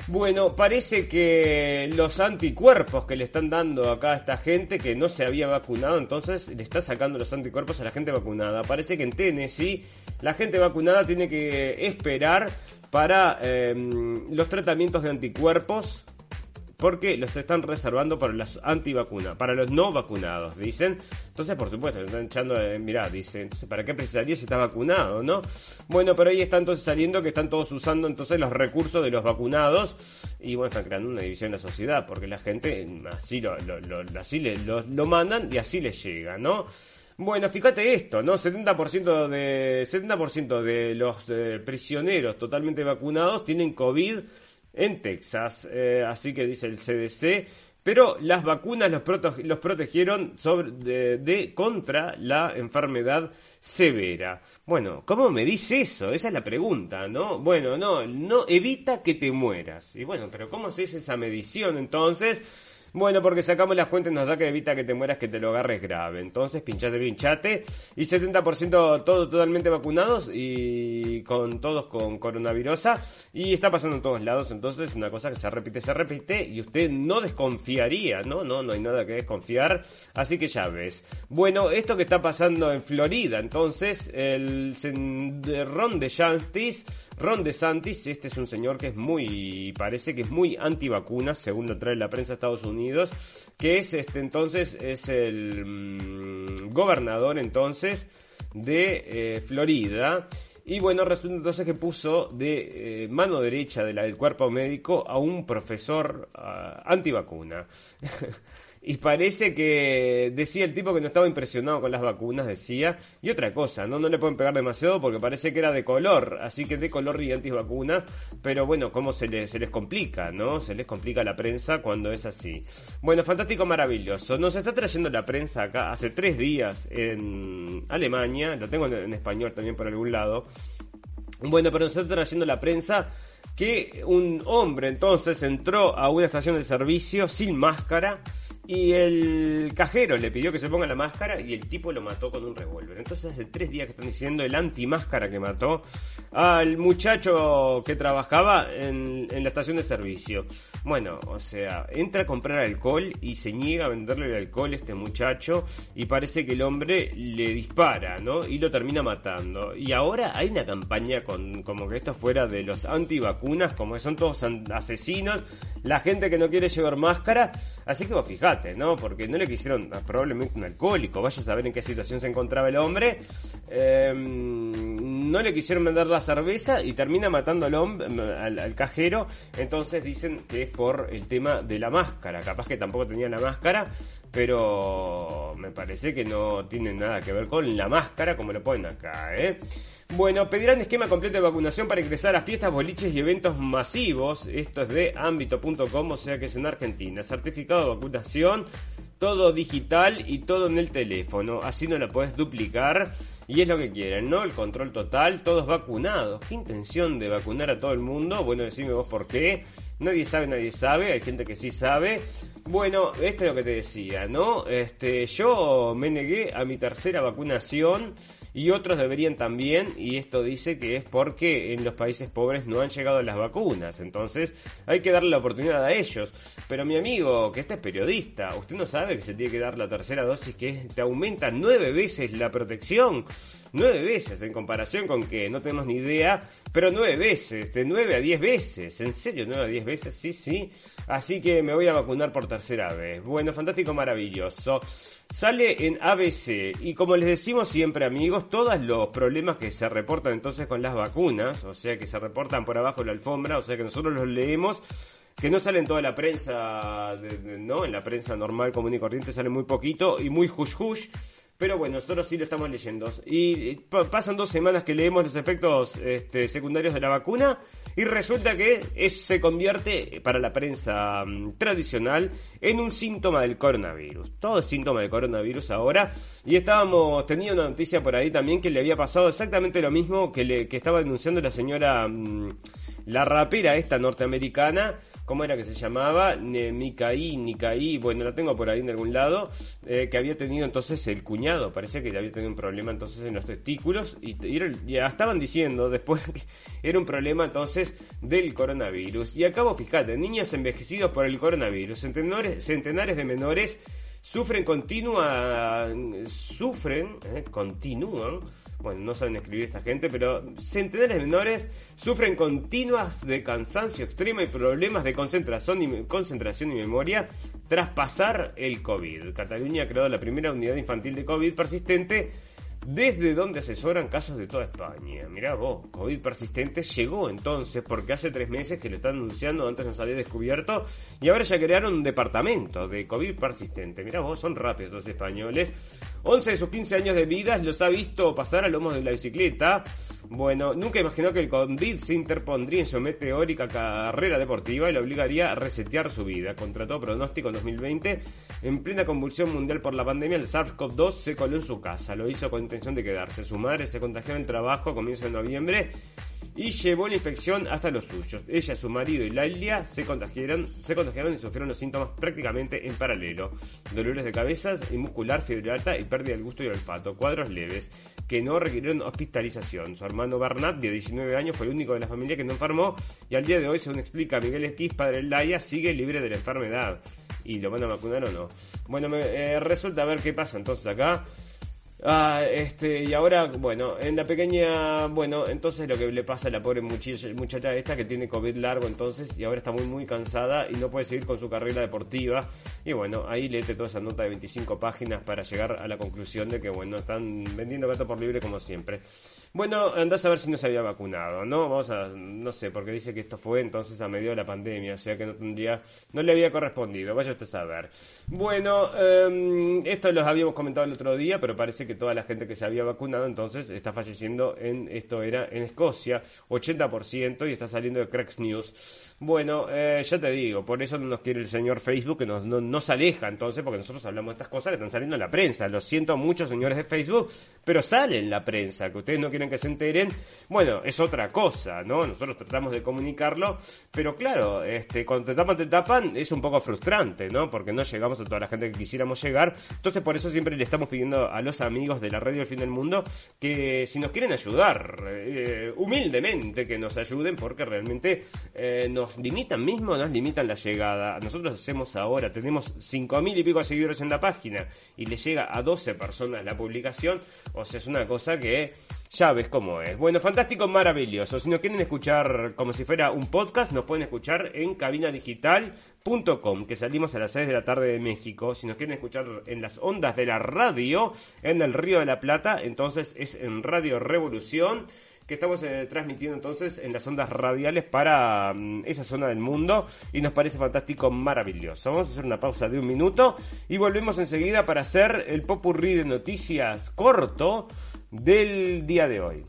Bueno, parece que los anticuerpos que le están dando acá a esta gente que no se había vacunado, entonces le está sacando los anticuerpos a la gente vacunada. Parece que en Tennessee la gente vacunada tiene que esperar para em, los tratamientos de anticuerpos porque los están reservando para las antivacunas, para los no vacunados, dicen. Entonces, por supuesto, están echando, eh, mirá, dice, entonces, ¿para qué precisaría si está vacunado, no? Bueno, pero ahí está entonces saliendo que están todos usando entonces los recursos de los vacunados y bueno, están creando una división en la sociedad, porque la gente así lo, así le, lo, mandan y así les llega, ¿no? Bueno, fíjate esto, ¿no? 70% de, 70% de los eh, prisioneros totalmente vacunados tienen COVID en Texas. Eh, así que dice el CDC. Pero las vacunas los, los protegieron sobre, de, contra la enfermedad severa. Bueno, ¿cómo me dice eso? Esa es la pregunta, ¿no? Bueno, no, no evita que te mueras. Y bueno, pero ¿cómo se hace esa medición entonces? Bueno, porque sacamos las cuentas nos da que evita que te mueras, que te lo agarres grave. Entonces, pinchate, pinchate. Y 70% todos totalmente vacunados y con todos con coronavirus. Y está pasando en todos lados. Entonces, una cosa que se repite, se repite. Y usted no desconfiaría, ¿no? No, no hay nada que desconfiar. Así que ya ves. Bueno, esto que está pasando en Florida. Entonces, el Ron de Santis. Ron de Santis, este es un señor que es muy, parece que es muy antivacunas, según lo trae la prensa de Estados Unidos que es este entonces es el mm, gobernador entonces de eh, Florida. Y bueno, resulta entonces que puso de eh, mano derecha de la, del cuerpo médico a un profesor uh, antivacuna. Y parece que decía el tipo que no estaba impresionado con las vacunas, decía. Y otra cosa, no, no le pueden pegar demasiado porque parece que era de color, así que de color y antivacunas. Pero bueno, cómo se les, se les complica, ¿no? Se les complica la prensa cuando es así. Bueno, fantástico, maravilloso. Nos está trayendo la prensa acá hace tres días en Alemania. Lo tengo en, español también por algún lado. Bueno, pero nos está trayendo la prensa que un hombre entonces entró a una estación de servicio sin máscara y el cajero le pidió que se ponga la máscara y el tipo lo mató con un revólver. Entonces hace tres días que están diciendo el anti-máscara que mató al muchacho que trabajaba en, la estación de servicio. Bueno, o sea, entra a comprar alcohol y se niega a venderle el alcohol a este muchacho y parece que el hombre le dispara, ¿no? Y lo termina matando. Y ahora hay una campaña con como que esto fuera de los antivacunas, como que son todos asesinos, la gente que no quiere llevar máscara. Así que vos fijate ¿no? Porque no le quisieron probablemente un alcohólico, vaya a saber en qué situación se encontraba el hombre. Em, no le quisieron vender la cerveza y termina matando al, hombre, al, al cajero. Entonces dicen que es por el tema de la máscara. Capaz que tampoco tenía la máscara, pero me parece que no tiene nada que ver con la máscara como lo ponen acá, ¿eh? Bueno, pedirán esquema completo de vacunación para ingresar a fiestas, boliches y eventos masivos. Esto es de ámbito.com, o sea que es en Argentina. Certificado de vacunación, todo digital y todo en el teléfono. Así no la puedes duplicar. Y es lo que quieren, ¿no? El control total, todos vacunados. ¿Qué intención de vacunar a todo el mundo? Bueno, decime vos por qué. Nadie sabe, nadie sabe. Hay gente que sí sabe. Bueno, esto es lo que te decía, ¿no? Este, yo me negué a mi tercera vacunación y otros deberían también, y esto dice que es porque en los países pobres no han llegado las vacunas, entonces hay que darle la oportunidad a ellos. Pero mi amigo, que este es periodista, usted no sabe que se tiene que dar la tercera dosis que te aumenta nueve veces la protección. Nueve veces, en comparación con que no tenemos ni idea, pero nueve veces, de nueve a diez veces, en serio, nueve a diez veces, sí, sí. Así que me voy a vacunar por vez. Bueno, fantástico, maravilloso. Sale en ABC y como les decimos siempre amigos, todos los problemas que se reportan entonces con las vacunas, o sea que se reportan por abajo de la alfombra, o sea que nosotros los leemos, que no sale en toda la prensa, ¿no? En la prensa normal, común y corriente sale muy poquito y muy hush hush. Pero bueno, nosotros sí lo estamos leyendo. Y pasan dos semanas que leemos los efectos este, secundarios de la vacuna y resulta que se convierte para la prensa mm, tradicional en un síntoma del coronavirus. Todo es síntoma del coronavirus ahora. Y estábamos teniendo una noticia por ahí también que le había pasado exactamente lo mismo que, le, que estaba denunciando la señora, mm, la rapera esta norteamericana ¿cómo era que se llamaba? Micaí, Nicaí, bueno, la tengo por ahí en algún lado, eh, que había tenido entonces el cuñado, parecía que había tenido un problema entonces en los testículos y, ya estaban diciendo después que era un problema entonces del coronavirus. Y acabo, fíjate, niños envejecidos por el coronavirus, centenares, centenares de menores sufren continua, sufren, eh, continúan bueno, no saben escribir esta gente, pero centenares de menores sufren continuas de cansancio extremo y problemas de concentración y, concentración y memoria tras pasar el COVID. Cataluña ha creado la primera unidad infantil de COVID persistente desde donde asesoran casos de toda España. Mirá vos, COVID persistente llegó entonces, porque hace tres meses que lo están anunciando, antes nos había descubierto, y ahora ya crearon un departamento de COVID persistente. Mirá vos, son rápidos los españoles. 11 de sus 15 años de vida los ha visto pasar a lomos de la bicicleta. Bueno, nunca imaginó que el COVID se interpondría en su meteórica carrera deportiva y le obligaría a resetear su vida. Contra todo pronóstico en 2020, en plena convulsión mundial por la pandemia, el SARS-CoV-2 se coló en su casa. Lo hizo con intención de quedarse. Su madre se contagió en el trabajo a comienzos de noviembre y llevó la infección hasta los suyos. Ella, su marido y Lailia se contagiaron, se contagiaron y sufrieron los síntomas prácticamente en paralelo. Dolores de cabeza y muscular, fiebre alta y pérdida del gusto y olfato. Cuadros leves que no requirieron hospitalización. Hermano Bernat, de 19 años, fue el único de la familia que no enfermó y al día de hoy, según explica Miguel Esquiz, padre de Laia, sigue libre de la enfermedad. ¿Y lo van a vacunar o no? Bueno, me, eh, resulta a ver qué pasa entonces acá. Ah, este, y ahora, bueno, en la pequeña, bueno, entonces lo que le pasa a la pobre muchacha, muchacha esta que tiene COVID largo entonces y ahora está muy muy cansada y no puede seguir con su carrera deportiva. Y bueno, ahí léete toda esa nota de 25 páginas para llegar a la conclusión de que, bueno, están vendiendo gato por libre como siempre. Bueno, andás a ver si no se había vacunado, ¿no? Vamos a, no sé, porque dice que esto fue entonces a medio de la pandemia, o sea que no tendría, no le había correspondido, vaya usted a saber. Bueno, eh, esto los habíamos comentado el otro día, pero parece que toda la gente que se había vacunado entonces está falleciendo en, esto era en Escocia, 80% y está saliendo de Cracks News. Bueno, eh, ya te digo, por eso no nos quiere el señor Facebook, que nos, no, nos aleja entonces, porque nosotros hablamos de estas cosas que están saliendo en la prensa. Lo siento mucho, señores de Facebook, pero sale en la prensa, que ustedes no quieren que se enteren. Bueno, es otra cosa, ¿no? Nosotros tratamos de comunicarlo, pero claro, este, cuando te tapan, te tapan, es un poco frustrante, ¿no? Porque no llegamos a toda la gente que quisiéramos llegar. Entonces, por eso siempre le estamos pidiendo a los amigos de la radio El Fin del Mundo que si nos quieren ayudar, eh, humildemente que nos ayuden, porque realmente eh, nos limitan mismo, nos limitan la llegada. Nosotros hacemos ahora, tenemos cinco mil y pico seguidores en la página y le llega a 12 personas la publicación. O sea, es una cosa que ya ves cómo es. Bueno, fantástico, maravilloso. Si no quieren escuchar como si fuera un podcast, nos pueden escuchar en cabinadigital.com, que salimos a las 6 de la tarde de México. Si nos quieren escuchar en las ondas de la radio, en el Río de la Plata, entonces es en Radio Revolución que estamos eh, transmitiendo entonces en las ondas radiales para mm, esa zona del mundo y nos parece fantástico, maravilloso. Vamos a hacer una pausa de un minuto y volvemos enseguida para hacer el popurrí de noticias corto del día de hoy.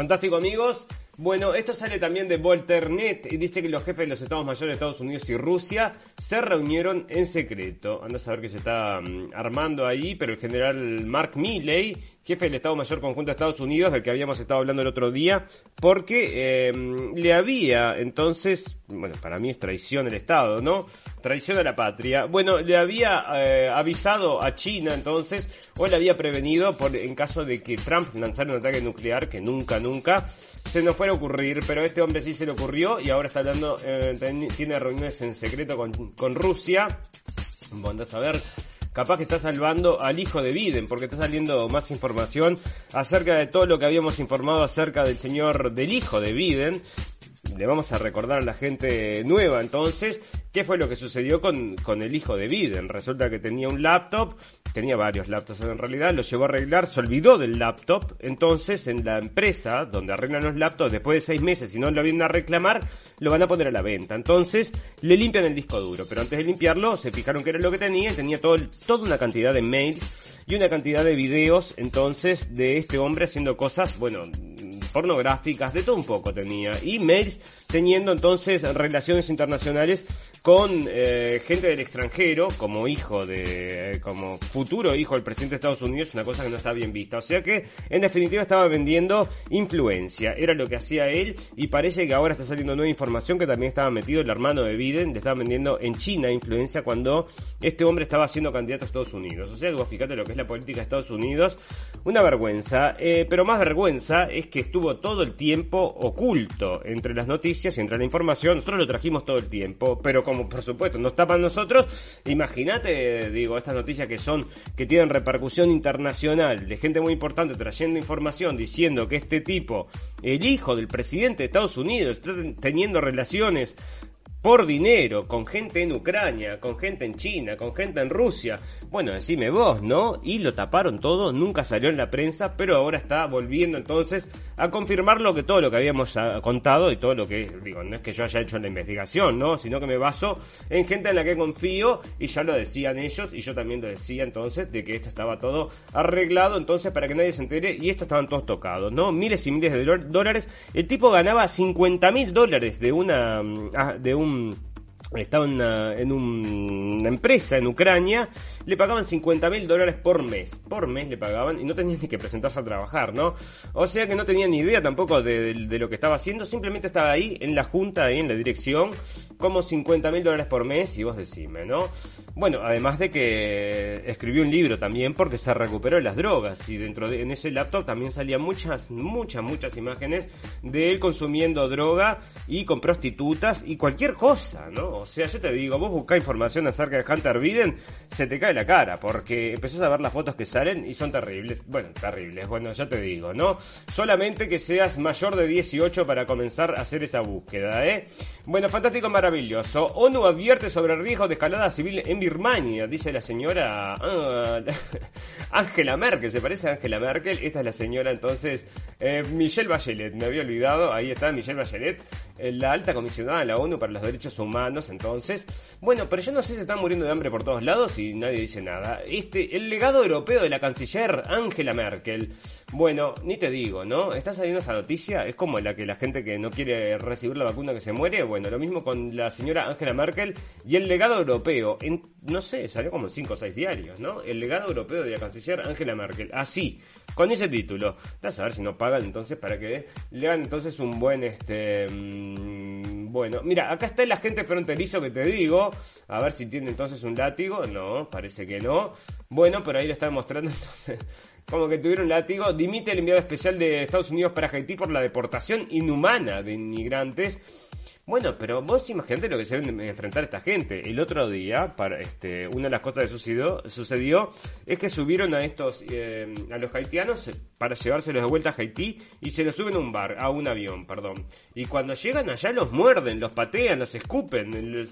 Fantástico amigos. Bueno, esto sale también de Volternet y dice que los jefes de los Estados Mayores de Estados Unidos y Rusia se reunieron en secreto. Anda a saber que se está mm, armando ahí, pero el general Mark Milley, jefe del Estado Mayor Conjunto de Estados Unidos, del que habíamos estado hablando el otro día, porque em, le había entonces, bueno, para mí es traición del Estado, ¿no? Traición a la patria. Bueno, le había eh, avisado a China entonces, o le había prevenido por en caso de que Trump lanzara un ataque nuclear, que nunca, nunca se nos fuera a ocurrir, pero este hombre sí se le ocurrió y ahora está hablando, eh, tiene reuniones en secreto con, con Rusia. Vamos a ver capaz que está salvando al hijo de Biden, porque está saliendo más información acerca de todo lo que habíamos informado acerca del señor, del hijo de Biden. Le vamos a recordar a la gente nueva entonces qué fue lo que sucedió con, con el hijo de Biden. Resulta que tenía un laptop tenía varios laptops en realidad, lo llevó a arreglar, se olvidó del laptop, entonces en la empresa donde arreglan los laptops, después de seis meses, si no lo vienen a reclamar, lo van a poner a la venta. Entonces le limpian el disco duro, pero antes de limpiarlo se fijaron que era lo que tenía, tenía todo, toda una cantidad de mails y una cantidad de videos entonces de este hombre haciendo cosas, bueno, pornográficas, de todo un poco tenía, y mails teniendo entonces relaciones internacionales con eh, gente del extranjero, como hijo de, como futuro hijo del presidente de Estados Unidos, una cosa que no está bien vista. O sea que, en definitiva, estaba vendiendo influencia, era lo que hacía él, y parece que ahora está saliendo nueva información que también estaba metido el hermano de Biden, le estaba vendiendo en China influencia cuando este hombre estaba siendo candidato a Estados Unidos. O sea que vos fíjate lo que es la política de Estados Unidos, una vergüenza, eh, pero más vergüenza es que estuvo todo el tiempo oculto entre las noticias y entre la información, nosotros lo trajimos todo el tiempo, pero como por supuesto nos tapan nosotros, imagínate, digo, estas noticias que son, que tienen repercusión internacional, de gente muy importante trayendo información diciendo que este tipo, el hijo del presidente de Estados Unidos, está teniendo relaciones por dinero, con gente en Ucrania, con gente en China, con gente en Rusia. Bueno, decime vos, ¿no? Y lo taparon todo, nunca salió en la prensa, pero ahora está volviendo entonces a confirmar lo que todo lo que habíamos ah, contado y todo lo que, digo, no es que yo haya hecho la investigación, ¿no? Sino que me baso en gente en la que confío y ya lo decían ellos y yo también lo decía entonces de que esto estaba todo arreglado entonces para que nadie se entere y esto estaban todos tocados, ¿no? Miles y miles de dólares. El tipo ganaba 50 mil dólares de una, mm, ah, de un un estaba en una, empresa en Ucrania, le pagaban 50 mil dólares por mes. Por mes le pagaban y no tenían ni que presentarse a trabajar, ¿no? O sea que no tenía ni idea tampoco de, lo que estaba haciendo, simplemente estaba ahí en la junta, ahí en la dirección, como 50 mil dólares por mes y vos decime, ¿no? Bueno, además de que escribió un libro también porque se recuperó de las drogas y dentro de en ese laptop también salían muchas, muchas, muchas imágenes de él consumiendo droga y con prostitutas y cualquier cosa, ¿no? O sea, yo te digo, vos buscás información acerca de Hunter Biden, se te cae la cara, porque empezás a ver las fotos que salen y son terribles. Bueno, terribles, bueno, ya te digo, ¿no? Solamente que seas mayor de 18 para comenzar a hacer esa búsqueda, ¿eh? Bueno, fantástico, maravilloso. ONU advierte sobre el riesgo de escalada civil en Birmania, dice la señora ah, Angela Merkel, se parece a Angela Merkel. Esta es la señora entonces eh, Michelle Bachelet, me había olvidado, ahí está Michelle Bachelet, eh, la alta comisionada de la ONU para los Derechos Humanos entonces. Bueno, pero yo no sé si están muriendo de hambre por todos lados y nadie dice nada. Este, el legado europeo de la canciller Angela Merkel. Bueno, ni te digo, ¿no? ¿Estás saliendo esa noticia? Es como la que la gente que no quiere recibir la vacuna que se muere. Bueno, lo mismo con la señora Angela Merkel y el legado europeo. En, no sé, salió como en 5 o 6 diarios, ¿no? El legado europeo de la canciller Angela Merkel. Así, con ese título. A saber si no pagan entonces para que le hagan entonces un buen, este... Mmm, bueno, mira, acá está el agente fronterizo que te digo. A ver si tiene entonces un látigo. No, parece que no. Bueno, pero ahí lo están mostrando entonces como que tuvieron látigo, dimite el enviado especial de Estados Unidos para Haití por la deportación inhumana de inmigrantes. Bueno, pero vos imagínate lo que se deben enfrentar esta gente. El otro día, para este, una de las cosas que sucedió, es que subieron a estos, eh, a los haitianos para llevárselos de vuelta a Haití y se los suben a un bar, a un avión, perdón. Y cuando llegan allá los muerden, los patean, los escupen.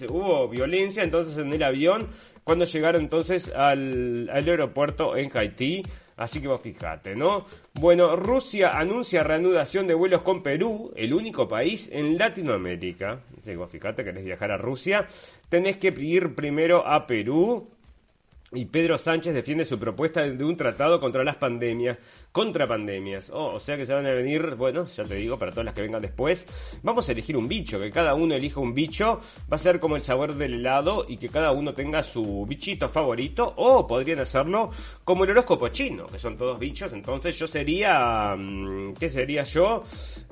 hubo violencia entonces en el avión cuando llegaron entonces al aeropuerto en Haití. Así que vos fijate, ¿no? Bueno, Rusia anuncia reanudación de vuelos con Perú, el único país en Latinoamérica. Así que vos fijate, querés viajar a Rusia, tenés que ir primero a Perú. Y Pedro Sánchez defiende su propuesta de un tratado contra las pandemias contra pandemias. Oh, o sea que se van a venir, bueno, ya te digo, para todas las que vengan después, vamos a elegir un bicho, que cada uno elija un bicho, va a ser como el sabor del helado y que cada uno tenga su bichito favorito, o podrían hacerlo como el horóscopo chino, que son todos bichos, entonces yo sería, mm, ¿qué sería yo?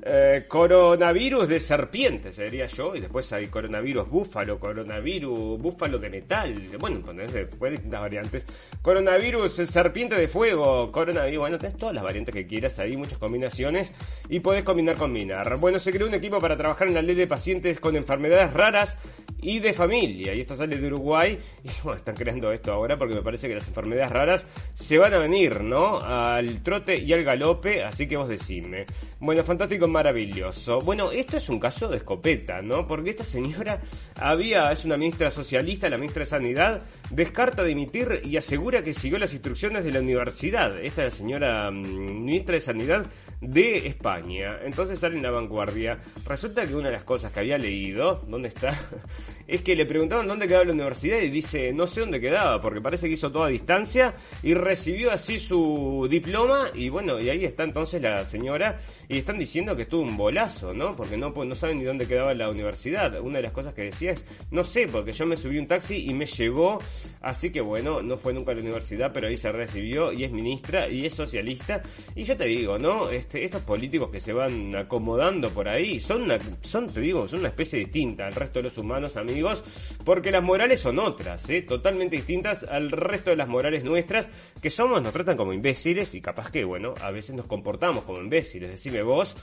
Eh, coronavirus de serpiente sería yo, y después hay coronavirus búfalo, coronavirus búfalo de metal, bueno, entonces después distintas variantes, coronavirus serpiente de fuego, coronavirus, bueno, tenés las variantes que quieras, hay muchas combinaciones y podés combinar, combinar. Bueno, se creó un equipo para trabajar en la ley de pacientes con enfermedades raras y de familia. Y esto sale de Uruguay. Y bueno, están creando esto ahora porque me parece que las enfermedades raras se van a venir, ¿no? Al trote y al galope. Así que vos decime. Bueno, fantástico, maravilloso. Bueno, esto es un caso de escopeta, ¿no? Porque esta señora había, es una ministra socialista, la ministra de Sanidad, descarta dimitir y asegura que siguió las instrucciones de la universidad. Esta es la señora ministra de Sanidad de España. Entonces sale en la vanguardia. Resulta que una de las cosas que había leído, ¿dónde está? es que le preguntaban dónde quedaba la universidad y dice, no sé dónde quedaba, porque parece que hizo toda distancia y recibió así su diploma y bueno, y ahí está entonces la señora y están diciendo que estuvo un bolazo, ¿no? Porque no, no saben ni dónde quedaba la universidad. Una de las cosas que decía es, no sé, porque yo me subí un taxi y me llevó, así que bueno, no fue nunca a la universidad, pero ahí se recibió y es ministra y es socialista. Y yo te digo, ¿no? Este, estos políticos que se van acomodando por ahí son, son, te digo, son una especie distinta al resto de los humanos, amigos porque las morales son otras, ¿eh? totalmente distintas al resto de las morales nuestras, que somos, nos tratan como imbéciles y capaz que, bueno, a veces nos comportamos como imbéciles. Decime vos,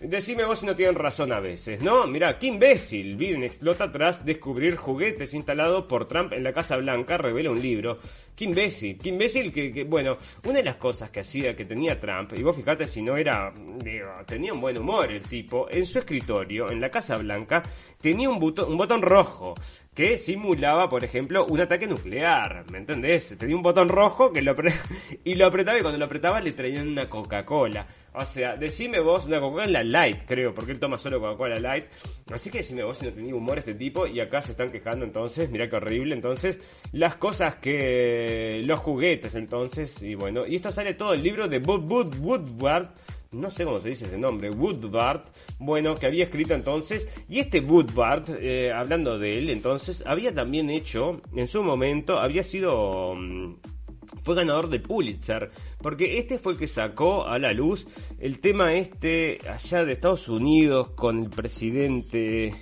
decime vos si no tienen razón a veces, ¿no? Mira, qué imbécil. Biden explota tras descubrir juguetes instalados por Trump en la Casa Blanca, revela un libro. Qué imbécil, qué imbécil que, bueno, una de las cosas que hacía, que tenía Trump, y vos fijate si no era, tenía un buen humor el tipo, en su escritorio, en la Casa Blanca, tenía un botón, un botón rojo que simulaba, por ejemplo, un ataque nuclear, ¿me entendés? Tenía un botón rojo que lo y lo apretaba y cuando lo apretaba le traían una Coca-Cola. O sea, decime vos una Coca-Cola Light, creo, porque él toma solo Coca-Cola Light. Así que decime vos si no tenía humor este tipo y acá se están quejando entonces, mira qué horrible. Entonces, las cosas que... los juguetes entonces, y bueno, y esto sale todo el libro de Wood Woodward no sé cómo se dice ese nombre, Woodward, bueno, que había escrito entonces, y este Woodward, eh, hablando de él entonces, había también hecho, en su momento, había sido... Mm, fue ganador de Pulitzer, porque este fue el que sacó a la luz el tema este allá de Estados Unidos con el presidente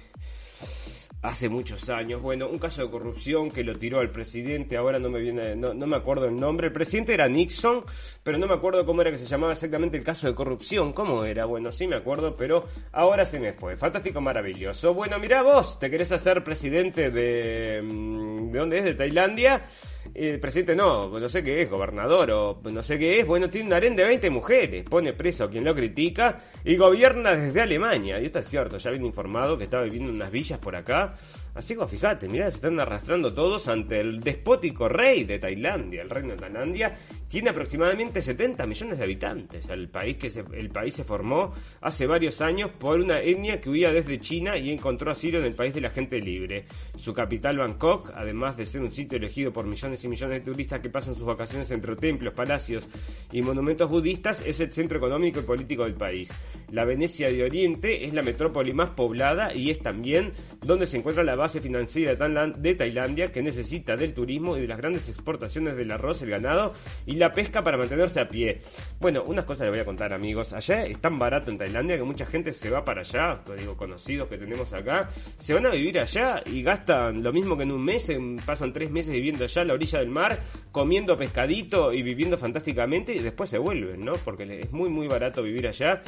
hace muchos años. Bueno, un caso de corrupción que lo tiró al presidente, ahora no me viene, no, me acuerdo el nombre. El presidente era Nixon, pero no me acuerdo cómo era que se llamaba exactamente el caso de corrupción. ¿Cómo era? Bueno, sí me acuerdo, pero ahora se me fue. Fantástico, maravilloso. Bueno, mira vos, ¿te querés hacer presidente de... Mm, ¿De dónde es? ¿De Tailandia? El presidente no, no sé qué es, gobernador o no sé qué es, bueno, tiene un harén de 20 mujeres, pone preso a quien lo critica y gobierna desde Alemania. Y esto es cierto, ya viene informado que estaba viviendo en unas villas por acá. Así que fíjate, mirá, se están arrastrando todos ante el despótico rey de Tailandia, el reino de Tailandia, tiene aproximadamente 70 millones de habitantes. El país, que se, el país se formó hace varios años por una etnia que huía desde China y encontró asilo en el país de la gente libre. Su capital, Bangkok, además de ser un sitio elegido por millones y millones de turistas que pasan sus vacaciones entre templos, palacios y monumentos budistas, es el centro económico y político del país. La Venecia de Oriente es la metrópoli más poblada y es también donde se encuentra la base financiera de Tailandia que necesita del turismo y de las grandes exportaciones del arroz, el ganado y la pesca para mantenerse a pie. Bueno, unas cosas les voy a contar amigos. Allá es tan barato en Tailandia que mucha gente se va para allá, lo digo conocidos que tenemos acá, se van a vivir allá y gastan lo mismo que en un mes, pasan tres meses viviendo allá a la orilla del mar, comiendo pescadito y viviendo fantásticamente y después se vuelven, ¿no? Porque es muy muy barato vivir allá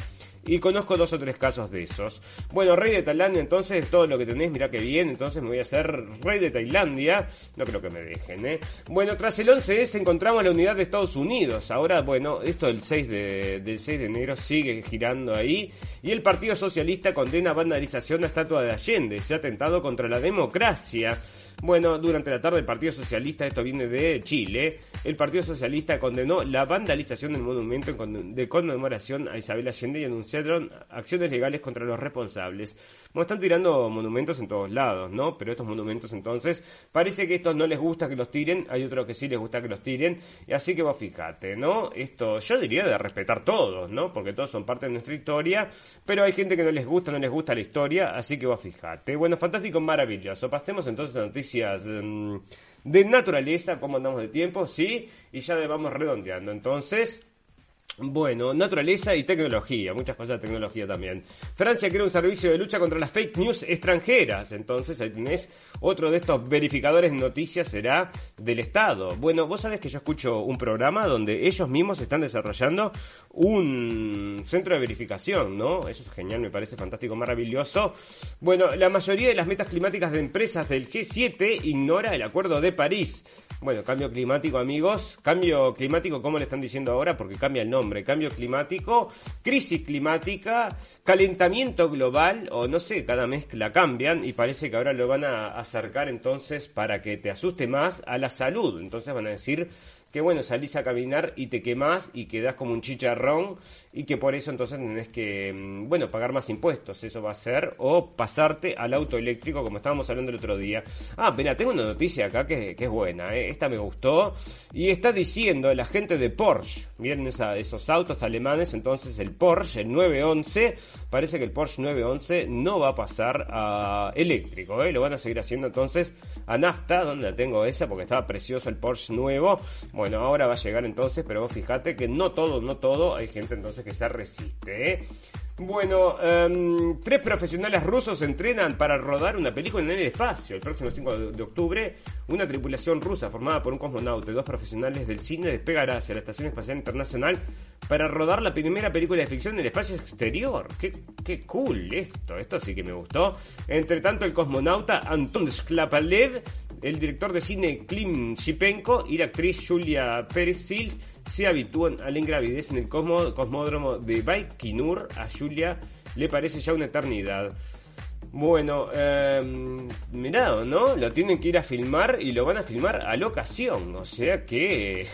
y conozco dos o tres casos de esos. Bueno, rey de Tailandia, entonces, todo lo que tenéis, mirá que bien, entonces me voy a hacer rey de Tailandia. No creo que me dejen, ¿eh? Bueno, tras el 11S encontramos la unidad de Estados Unidos. Ahora, bueno, esto del 6 de, del 6 de enero sigue girando ahí. Y el Partido Socialista condena vandalización a estatua de Allende. Se ha atentado contra la democracia. Bueno, durante la tarde el Partido Socialista, esto viene de Chile, el Partido Socialista condenó la vandalización del monumento de conmemoración a Isabel Allende y anunciaron acciones legales contra los responsables. Bueno, están tirando monumentos en todos lados, ¿no? Pero estos monumentos entonces, parece que estos no les gusta que los tiren, hay otros que sí les gusta que los tiren, y así que vos fíjate, ¿no? Esto yo diría de respetar todos, ¿no? Porque todos son parte de nuestra historia, pero hay gente que no les gusta, no les gusta la historia, así que vos fíjate. Bueno, fantástico, maravilloso. Pasemos entonces a noticias Mm, de naturaleza, cómo andamos de tiempo, sí, y ya vamos redondeando. Entonces, bueno, naturaleza y tecnología, muchas cosas de tecnología también. Francia crea un servicio de lucha contra las fake news extranjeras, entonces ahí tenés otro de estos verificadores de noticias será del Estado. Bueno, vos sabés que yo escucho un programa donde ellos mismos están desarrollando un centro de verificación, ¿no? Eso es genial, me parece fantástico, maravilloso. Bueno, la mayoría de las metas climáticas de empresas del G7 ignora el Acuerdo de París. Bueno, cambio climático, amigos. Cambio climático, ¿cómo le están diciendo ahora? Porque cambia el nombre. Cambio climático, crisis climática, calentamiento global, o no sé, cada mes la cambian y parece que ahora lo van a acercar entonces para que te asuste más a la salud. Entonces van a decir que bueno, salís a caminar y te quemás y quedás como un chicharrón y que por eso entonces tenés que, mm, bueno, pagar más impuestos, eso va a ser, o pasarte al auto eléctrico como estábamos hablando el otro día. Ah, mira, tengo una noticia acá que, que es buena, ¿eh? esta me gustó, y está diciendo la gente de Porsche, miren esa, esos autos alemanes, entonces el Porsche, el 911, parece que el Porsche 911 no va a pasar a eléctrico, ¿eh? lo van a seguir haciendo entonces a nafta, donde la tengo esa, porque estaba precioso el Porsche nuevo, ahora va a llegar entonces, pero vos fíjate que no todo, no todo, hay gente entonces que se resiste. ¿eh? Bueno, em, tres profesionales rusos entrenan para rodar una película en el espacio. El próximo 5 de octubre, una tripulación rusa formada por un cosmonauta y dos profesionales del cine despegará hacia la Estación Espacial Internacional para rodar la primera película de ficción en el espacio exterior. Qué, qué cool esto, esto sí que me gustó. Entre tanto, el cosmonauta Anton Sklapalev el director de cine Klim Shipenko y la actriz Julia Perezil se habitúan a la ingravidez en el cosmódromo de Baikonur. A Julia le parece ya una eternidad. Bueno, eh, mirá, ¿no? Lo tienen que ir a filmar y lo van a filmar a locación. O sea que...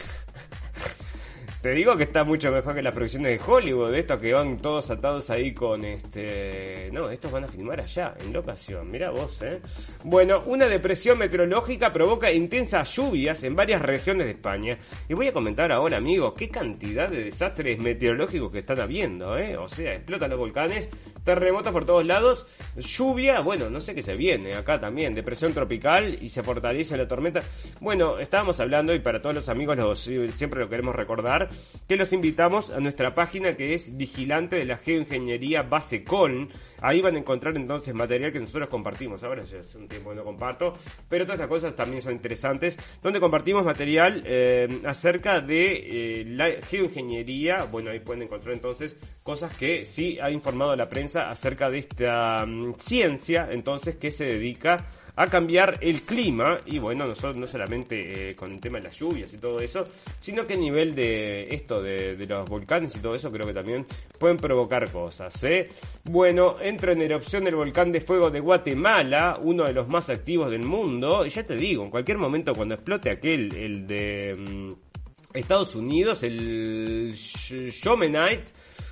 Te digo que está mucho mejor que las producciones de Hollywood, de estos que van todos atados ahí con este... No, estos van a filmar allá, en locación, mira vos, ¿eh? Bueno, una depresión meteorológica provoca intensas lluvias en varias regiones de España. Y voy a comentar ahora, amigos, qué cantidad de desastres meteorológicos que están habiendo, ¿eh? O sea, explotan los volcanes, terremotos por todos lados, lluvia, bueno, no sé qué se viene acá también, depresión tropical y se fortalece la tormenta. Bueno, estábamos hablando y para todos los amigos siempre lo queremos recordar, que los invitamos a nuestra página que es Vigilante de la Geoingeniería Base Con. Ahí van a encontrar entonces material que nosotros compartimos. Ahora ya es un tiempo que no comparto, pero todas estas cosas también son interesantes, donde compartimos material eh, acerca de eh, la geoingeniería. Bueno, ahí pueden encontrar entonces cosas que sí ha informado la prensa acerca de esta mm, ciencia, entonces que se dedica a cambiar el clima y bueno, nosotros no solamente eh, con el tema de las lluvias y todo eso, sino que a nivel de esto de, los volcanes y todo eso creo que también pueden provocar cosas. ¿eh? Bueno, entra en erupción el volcán de fuego de Guatemala, uno de los más activos del mundo, y ya te digo, en cualquier momento cuando explote aquel, el de... Mm, Estados Unidos, el Shomenite.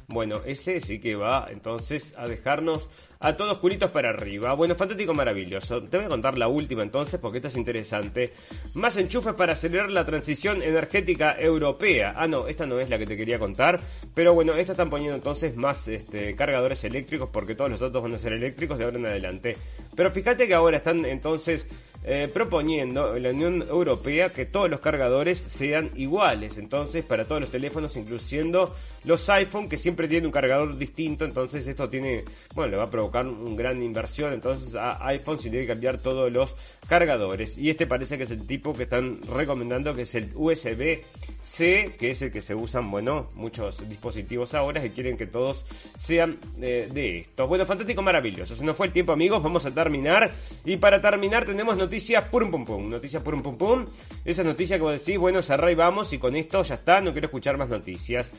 Bueno, ese sí que va entonces a dejarnos a todos culitos para arriba. Bueno, fantástico, maravilloso. Te voy a contar la última entonces porque esta es interesante. Más enchufes para acelerar la transición energética europea. Ah, no, esta no es la que te quería contar. Pero bueno, esta están poniendo entonces más este, cargadores eléctricos porque todos los datos van a ser eléctricos de ahora en adelante. Pero fíjate que ahora están entonces eh, proponiendo en la Unión Europea que todos los cargadores sean iguales. Entonces, para todos los teléfonos, incluyendo los iPhone, que siempre tienen un cargador distinto. Entonces, esto tiene, bueno, le va a provocar una gran inversión. Entonces, a iPhone se tiene que cambiar todos los cargadores. Y este parece que es el tipo que están recomendando, que es el USB-C, que es el que se usan, bueno, muchos dispositivos ahora y quieren que todos sean eh, de estos. Bueno, fantástico, maravilloso. Se nos fue el tiempo, amigos. Vamos a terminar. Y para terminar, tenemos noticias noticias purum pum pum. Noticias purum pum pum. Esa noticia que vos decís, bueno, cerrá y vamos y con esto ya está, no quiero escuchar más noticias.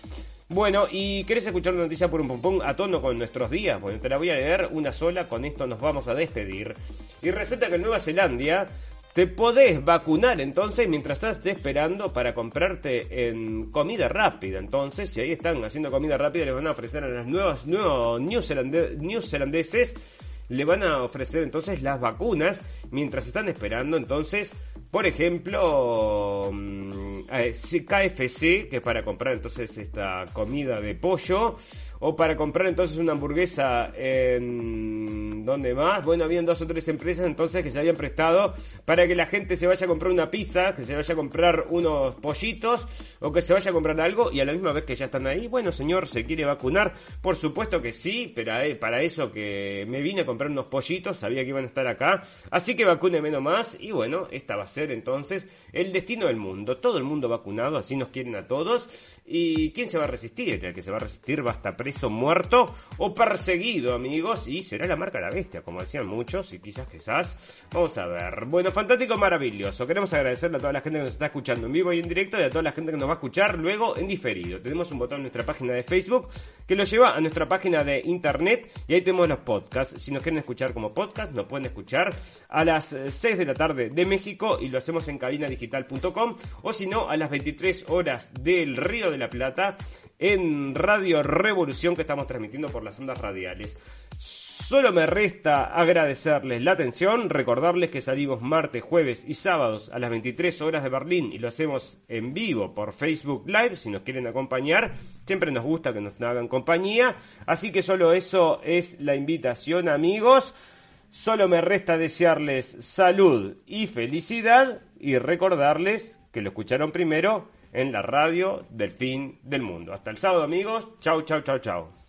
Bueno, y querés escuchar una noticia purum pum pum a tono con nuestros días. Bueno, te la voy a leer una sola, con esto nos vamos a despedir. Y resulta que en Nueva Zelanda te podés vacunar entonces mientras estás esperando para comprarte en comida rápida. Entonces, si ahí están haciendo comida rápida, les van a ofrecer a las nuevas, nuevos neozelandeses le van a ofrecer entonces las vacunas mientras están esperando entonces, por ejemplo, mm, KFC, que es para comprar entonces esta comida de pollo, o para comprar entonces una hamburguesa en... ¿Dónde más? Bueno, habían dos o tres empresas entonces que se habían prestado para que la gente se vaya a comprar una pizza, que se vaya a comprar unos pollitos o que se vaya a comprar algo y a la misma vez que ya están ahí, bueno señor, ¿se quiere vacunar? Por supuesto que sí, pero para eso que me vine a comprar unos pollitos, sabía que iban a estar acá, así que vacune menos más y bueno, esta va a ser entonces el destino del mundo, todo el mundo vacunado, así nos quieren a todos y ¿quién se va a resistir? El que se va a resistir va a estar preso, muerto o perseguido, amigos, y será la marca de la bestia, como decían muchos, y quizás quizás. Vamos a ver. Bueno, fantástico, maravilloso. Queremos agradecerle a toda la gente que nos está escuchando en vivo y en directo y a toda la gente que nos va a escuchar luego en diferido. Tenemos un botón en nuestra página de Facebook que lo lleva a nuestra página de internet y ahí tenemos los podcasts. Si nos quieren escuchar como podcast, nos pueden escuchar a las 6 eh, de la tarde de México y lo hacemos en cabinadigital.com o si no, a las 23 horas del Río de la Plata en Radio Revolución que estamos transmitiendo por las ondas radiales. Solo me resta agradecerles la atención, recordarles que salimos martes, jueves y sábados a las 23 horas de Berlín y lo hacemos en vivo por Facebook Live si nos quieren acompañar. Siempre nos gusta que nos hagan compañía, así que solo eso es la invitación amigos. Solo me resta desearles salud y felicidad y recordarles que lo escucharon primero en la radio del fin del mundo. Hasta el sábado amigos. Chau, chau, chau, chau.